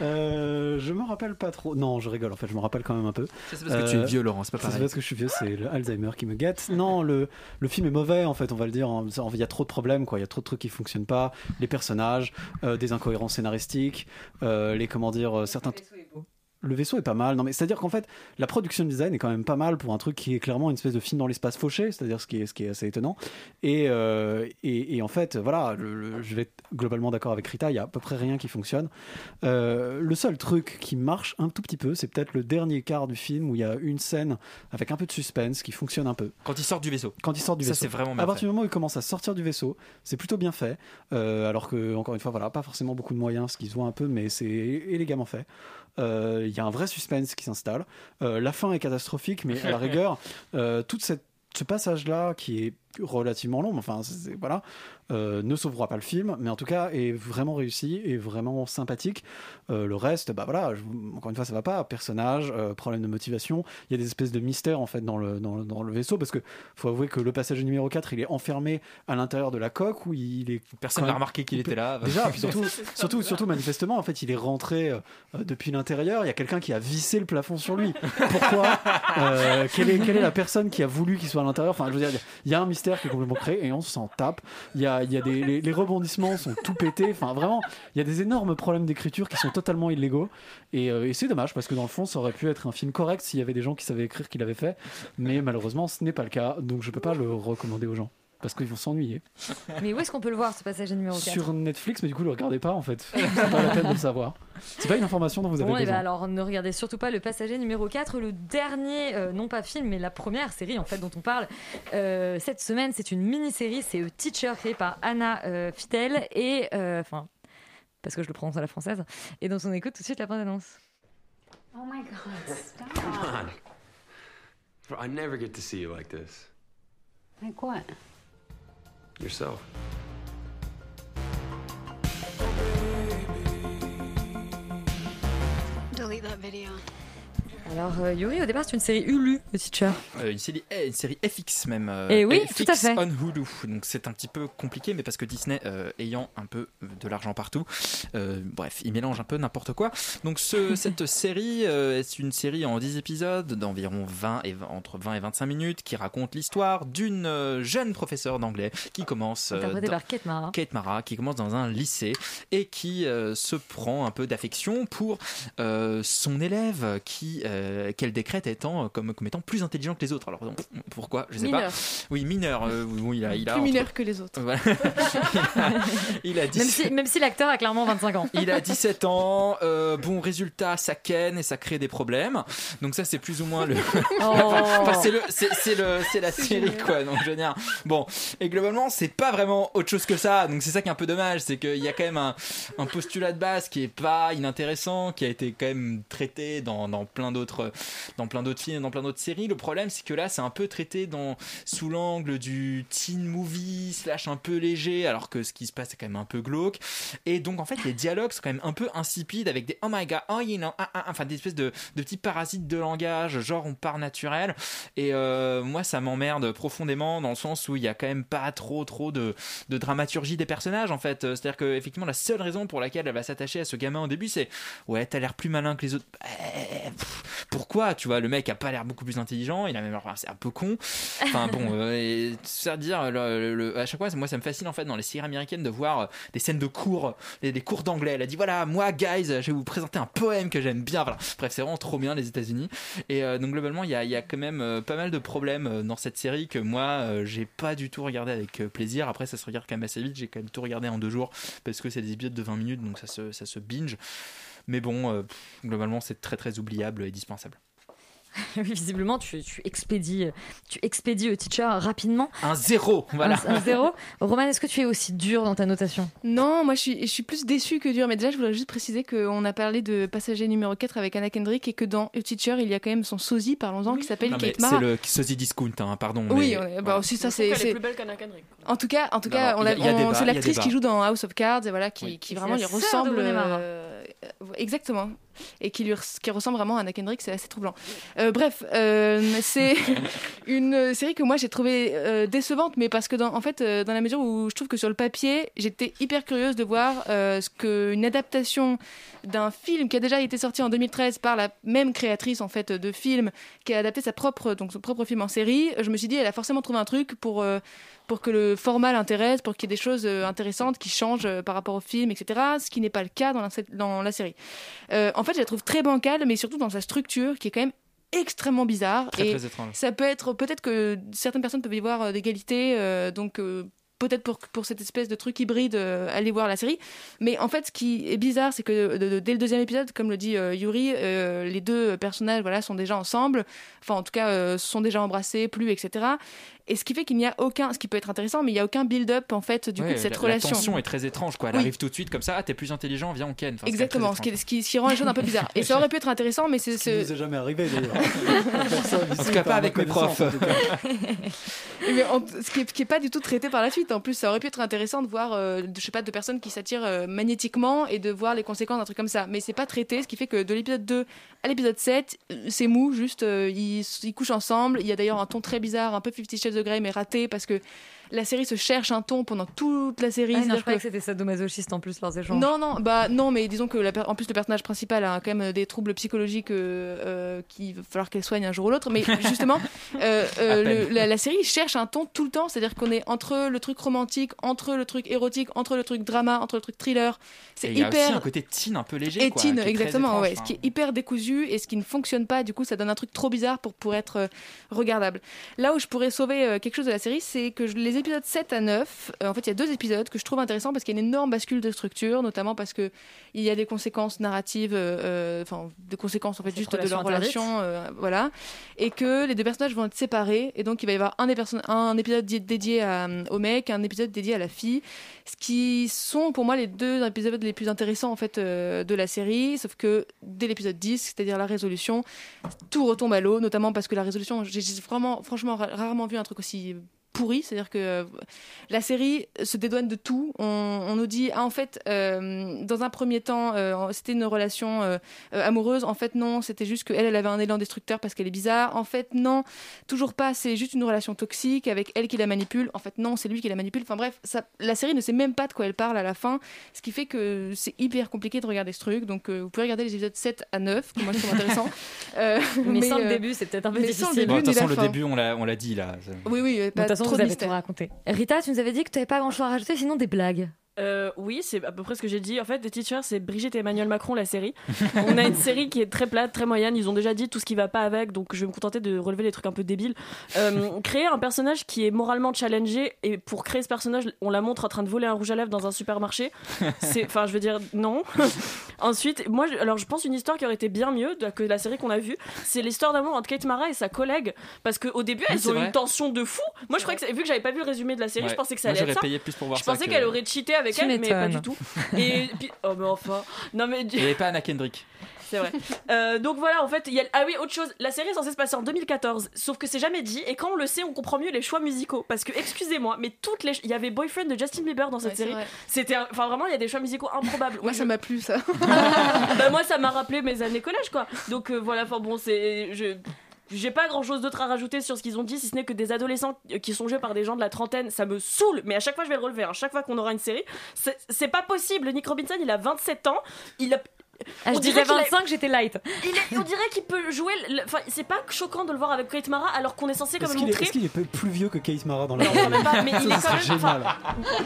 Euh, je me rappelle pas trop. Non, je rigole. En fait, je me rappelle quand même un peu. C'est parce que tu es vieux, Laurent, c'est pas pareil. parce que je suis vieux, c'est le Alzheimer qui me guette. Non, le, le film est mauvais. En fait, on va le dire. Il y a trop de problèmes, quoi. Il y a trop de trucs qui fonctionnent pas. Les personnages, euh, des incohérences scénaristiques, euh, les comment dire, euh, certains. Le vaisseau est pas mal. Non, mais c'est-à-dire qu'en fait, la production design est quand même pas mal pour un truc qui est clairement une espèce de film dans l'espace fauché, c'est-à-dire ce qui est, ce qui est assez étonnant. Et, euh, et, et en fait, voilà, le- le- je vais être globalement d'accord avec Rita, il y a à peu près rien qui fonctionne. Euh, le seul truc qui marche un tout petit peu, c'est peut-être le dernier quart du film où il y a une scène avec un peu de suspense qui fonctionne un peu. Quand ils sortent du vaisseau. Quand ils sortent du Ça, vaisseau. c'est vraiment bien À partir du moment où ils commencent à sortir du vaisseau, c'est plutôt bien fait. Euh, alors que, encore une fois, voilà, pas forcément beaucoup de moyens, ce qui se voit un peu, mais c'est élégamment fait. Euh, Il y a un vrai suspense qui s'installe. Euh, la fin est catastrophique, mais à la rigueur, euh, toute cette ce passage-là, qui est relativement long, mais enfin, c'est- c'est- voilà, euh, ne sauvera pas le film, mais en tout cas est vraiment réussi et vraiment sympathique. Euh, le reste, bah voilà, je- encore une fois, ça va pas. Personnage, euh, problème de motivation. Il y a des espèces de mystères en fait dans le, dans, le- dans le vaisseau parce que faut avouer que le passager numéro 4 il est enfermé à l'intérieur de la coque où il est. Personne n'a même remarqué qu'il était là. Déjà, puis surtout, surtout, surtout manifestement, en fait, il est rentré euh, depuis l'intérieur. Il y a quelqu'un qui a vissé le plafond sur lui. Pourquoi? Euh, quelle, est, quelle est la personne qui a voulu qu'il soit à l'intérieur? Enfin, je veux dire, il y a un mystère qui est complètement créé et on s'en tape. Il y a, il y a des, les, rebondissements sont tout pétés. Enfin, vraiment, il y a des énormes problèmes d'écriture qui sont totalement illégaux. Et, euh, et c'est dommage parce que dans le fond, ça aurait pu être un film correct s'il y avait des gens qui savaient écrire qui l'avaient fait. Mais malheureusement, ce n'est pas le cas. Donc, je peux pas le recommander aux gens. Parce qu'ils vont s'ennuyer. Mais où est-ce qu'on peut le voir, ce passager numéro 4 Sur Netflix, mais du coup, le regardez pas en fait. C'est pas la peine de le savoir. C'est pas une information dont vous avez Bon, et besoin. ben alors ne regardez surtout pas le passager numéro 4, le dernier, euh, non pas film, mais la première série en fait dont on parle euh, cette semaine. C'est une mini-série, c'est Teacher créé par Anna euh, Fidel et euh, enfin parce que je le prononce à la française et dont on écoute tout de suite la bande-annonce. Oh my god, stop. Come on. I never get to see you like this. Like what? Yourself. Alors euh, Yuri, au départ c'est une série Hulu, The Teacher. Euh, une, série, eh, une série FX même. euh, Eh oui, FX tout à fait. on Hulu. Donc c'est un petit peu compliqué, mais parce que Disney, euh, ayant un peu de l'argent partout, bref, il mélange un peu n'importe quoi. Donc ce, cette série est une série en 10 épisodes d'environ 20 et, entre 20 et 25 minutes qui raconte l'histoire d'une jeune professeure d'anglais qui commence... dans- Kate Mara. Kate Mara qui commence dans un lycée et qui se prend un peu d'affection pour son élève qui euh, qu'elle décrète étant euh, comme, comme étant plus intelligent que les autres. Alors donc, pourquoi? Je sais Mineur. pas. Oui, mineur. euh, oui, il a, il a Plus entre- mineur que les autres. Voilà. il a, il a Même 17 si, même si l'acteur a clairement 25 ans. il a 17 ans, euh, bon résultat, ça ken et ça crée des problèmes. Donc ça c'est plus ou moins le. Enfin, c'est le, c'est, c'est le, c'est la série quoi. Donc je veux dire, bon. Et globalement c'est pas vraiment autre chose que ça. Donc c'est ça qui est un peu dommage, c'est qu'il y a quand même un, un postulat de base qui est pas inintéressant, qui a été quand même traité dans, dans plein d'autres, dans plein d'autres films, dans plein d'autres séries. Le problème c'est que là c'est un peu traité sous l'angle du teen movie slash un peu léger, alors que ce qui se passe c'est quand même un peu glauque. Et donc en fait les dialogues sont quand même un peu insipides avec des oh my god, oh you know, ah, ah, enfin des espèces de, petits parasites de langage, genre on part naturel. Et euh, moi ça m'emmerde profondément dans le sens où il y a quand même pas trop trop de, de dramaturgie des personnages en fait. C'est-à-dire que effectivement la seule raison pour laquelle elle va s'attacher à ce gamin au début c'est ouais t'as l'air plus malin que les autres. Pourquoi tu vois le mec a pas l'air beaucoup plus intelligent, il a même enfin, c'est un peu con. Enfin bon, euh, et c'est à dire le- le- à chaque fois moi ça me fascine en fait dans les séries américaines de voir euh, des scènes de cours, des, des cours d'anglais. Elle a dit voilà moi guys, je vais vous présenter un poème que j'aime bien. Voilà. Bref c'est vraiment trop bien les États-Unis. Et euh, donc globalement il y a, il y a quand même euh, pas mal de problèmes dans cette série que moi j'ai pas du tout regardé avec plaisir. Après ça se regarde quand même assez vite. J'ai quand même tout regardé en deux jours parce que c'est des épisodes de 20 minutes donc ça se, ça se binge. Mais bon, euh, globalement c'est très très oubliable et dispensable. Oui, visiblement, tu, tu expédies, tu expédies au teacher rapidement. Un zéro, voilà. Un, un zéro. Roman, est-ce que tu es aussi dur dans ta notation? Non, moi je suis, je suis plus déçue que dur. Mais déjà, je voudrais juste préciser qu'on a parlé de passager numéro 4 avec Anna Kendrick et que dans A Teacher, il y a quand même son sosie, parlons-en, qui s'appelle Kate Mara. C'est le sosie discount, hein, pardon. Oui, mais- ouais, bah voilà. aussi ça c'est. plus belle qu'Anna Kendrick. En tout cas, en tout Non, cas, on c'est l'actrice qui joue dans House of Cards et voilà qui, Oui. qui Et vraiment lui ressemble. Euh, exactement. Et qui lui qui ressemble vraiment à Anna Kendrick, c'est assez troublant. Euh, bref, euh, c'est une série que moi j'ai trouvée euh, décevante, mais parce que dans, en fait, euh, dans la mesure où je trouve que sur le papier, j'étais hyper curieuse de voir euh, ce qu'une adaptation d'un film qui a déjà été sorti en 2013 par la même créatrice en fait de film qui a adapté sa propre donc son propre film en série. Je me suis dit elle a forcément trouvé un truc pour euh, pour que le format l'intéresse, pour qu'il y ait des choses euh, intéressantes qui changent euh, par rapport au film, etc. Ce qui n'est pas le cas dans la, dans la série. Euh, en fait, je la trouve très bancale, mais surtout dans sa structure qui est quand même extrêmement bizarre. Très, et très étrange. ça peut être peut-être que certaines personnes peuvent y voir euh, d'égalité, euh, donc euh, peut-être pour, pour cette espèce de truc hybride, euh, aller voir la série. Mais en fait, ce qui est bizarre, c'est que de- de- dès le deuxième épisode, comme le dit Yuri, les deux personnages voilà, sont déjà ensemble, enfin en tout cas sont déjà embrassés, plus, etc. Et ce qui fait qu'il n'y a aucun, ce qui peut être intéressant, mais il n'y a aucun build-up en fait du coup de cette la, relation. La tension est très étrange, quoi. Elle Oui. arrive tout de suite comme ça. Ah, t'es plus intelligent, viens on ken. Enfin, Exactement, ce qui, étrange. ce, qui, ce qui rend les choses un peu bizarres. Et ça aurait pu être intéressant, mais c'est. Ce qui nous est jamais arrivé d'ailleurs. En tout cas, pas avec mes profs. Mais en- ce qui est, ce qui est pas du tout traité par la suite. En plus, ça aurait pu être intéressant de voir, euh, de- je sais pas, deux personnes qui s'attirent euh, magnétiquement et de voir les conséquences d'un truc comme ça. Mais c'est pas traité, ce qui fait que de l'épisode 2 à l'épisode 7, euh, c'est mou, juste euh, ils, ils couchent ensemble. Il y a d'ailleurs un ton très bizarre, un peu Fifty Shades of Grey, mais raté parce que la série se cherche un ton pendant toute la série. Ah, non, je croyais que- que c'était sadomasochiste en plus leurs échanges. non, non, bah non, mais disons que la per- en plus le personnage principal a quand même des troubles psychologiques euh, euh, qu'il va falloir qu'elle soigne un jour ou l'autre. Mais justement, euh, euh, le- la, la série cherche un ton tout le temps, c'est-à-dire qu'on est entre le truc romantique, entre le truc érotique, entre le truc drama, entre le truc thriller. C'est il y a aussi hyper un côté teen un peu léger. et quoi, teen, exactement, étrange, ouais, enfin. ce qui est hyper décousu et ce qui ne fonctionne pas, du coup, ça donne un truc trop bizarre pour, pour être euh, regardable. Là où je pourrais sauver euh, quelque chose de la série, c'est que je- les épisodes 7 à 9, euh, en fait, il y a deux épisodes que je trouve intéressants parce qu'il y a une énorme bascule de structure, notamment parce que il y a des conséquences narratives, euh, euh, enfin, des conséquences en fait juste de leur relation, voilà, et que les deux personnages vont être séparés et donc il va y avoir un, des perso- un épisode di- dédié à, au mec, un épisode dédié à la fille, ce qui sont pour moi les deux épisodes les plus intéressants en fait de la série, sauf que dès l'épisode 10, c'est-à-dire la résolution, tout retombe à l'eau, notamment parce que la résolution, j'ai j'ai vraiment, franchement, ra- rarement vu un truc aussi pourri, c'est-à-dire que euh, la série se dédouane de tout. On, on nous dit, ah, en fait, euh, dans un premier temps, euh, c'était une relation euh, amoureuse. En fait, non, c'était juste qu'elle, elle avait un élan destructeur parce qu'elle est bizarre. En fait, non, toujours pas, c'est juste une relation toxique avec elle qui la manipule. En fait, non, c'est lui qui la manipule. Enfin bref, ça, la série ne sait même pas de quoi elle parle à la fin, ce qui fait que c'est hyper compliqué de regarder ce truc. Donc, euh, vous pouvez regarder les épisodes 7 à 9, que moi je trouve intéressant. Euh, Mais, sans le début, c'est peut-être un peu mais sans le difficile. début, Bon, de toute façon, le fin. début, on l'a on l'a dit là. Oui, oui, De pas toute façon, trop vous de avez mystère. tout raconté. Rita, tu nous avais dit que tu n'avais pas grand-chose à rajouter, sinon des blagues. Euh, oui, c'est à peu près ce que j'ai dit. En fait, The Teacher, c'est Brigitte et Emmanuel Macron, la série. On a une série qui est très plate, très moyenne. Ils ont déjà dit tout ce qui va pas avec, donc je vais me contenter de relever les trucs un peu débiles. Euh, créer un personnage qui est moralement challengé, et pour créer ce personnage, on la montre en train de voler un rouge à lèvres dans un supermarché. C'est, enfin, je veux dire, non. Ensuite, moi, alors je pense une histoire qui aurait été bien mieux que la série qu'on a vue, c'est l'histoire d'amour entre Kate Mara et sa collègue, parce qu'au début, elles ont vrai. une tension de fou. Moi, je croyais que, vu que j'avais pas vu le résumé de la série, Ouais. je pensais que ça Moi, allait être j'aurais ça. payé plus pour voir je pensais que- qu'elle aurait cheaté avec Tu elle, mais pas du tout. Et puis, oh mais enfin, non mais Il n'y avait pas Anna Kendrick. c'est vrai. Euh, donc voilà, en fait, il y a... ah oui, autre chose. La série est censée se passer en 2014, sauf que c'est jamais dit. Et quand on le sait, on comprend mieux les choix musicaux. Parce que, excusez-moi, mais toutes les, il y avait Boyfriend de Justin Bieber dans cette Ouais, série. C'était, un- enfin vraiment, il y a des choix musicaux improbables. Moi, ça m'a plu, ça. bah, moi, ça m'a rappelé mes années collège, quoi. Donc euh, voilà, enfin bon, c'est, je. J'ai pas grand chose d'autre à rajouter sur ce qu'ils ont dit, si ce n'est que des adolescents euh, qui sont joués par des gens de la trentaine, ça me saoule, mais à chaque fois je vais le relever, à chaque fois qu'on aura une série, c'est pas possible. Nick Robinson, il a 27 ans, il a. Ah, je on disais dirait qu'il a- 25, j'étais light. il est- on dirait qu'il peut jouer. le- Enfin, c'est pas choquant de le voir avec Kate Mara alors qu'on est censé comme Est-ce le qu'il est, montrer. plus vieux que Kate Mara dans la Non, même pas, mais il est quand même. enfin,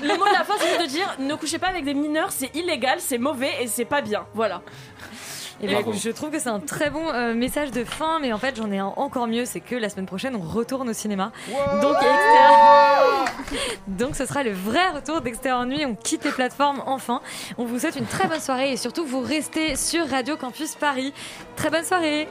le mot de la fin, c'est de dire ne couchez pas avec des mineurs, c'est illégal, c'est mauvais et c'est pas bien. Voilà. Et ben, je trouve que c'est un très bon euh, message de fin, mais en fait j'en ai un encore mieux, c'est que la semaine prochaine on retourne au cinéma. Donc, extérieur- Donc ce sera le vrai retour d'Extérieur Nuit, on quitte les plateformes enfin. On vous souhaite une très bonne soirée et surtout vous restez sur Radio Campus Paris. Très bonne soirée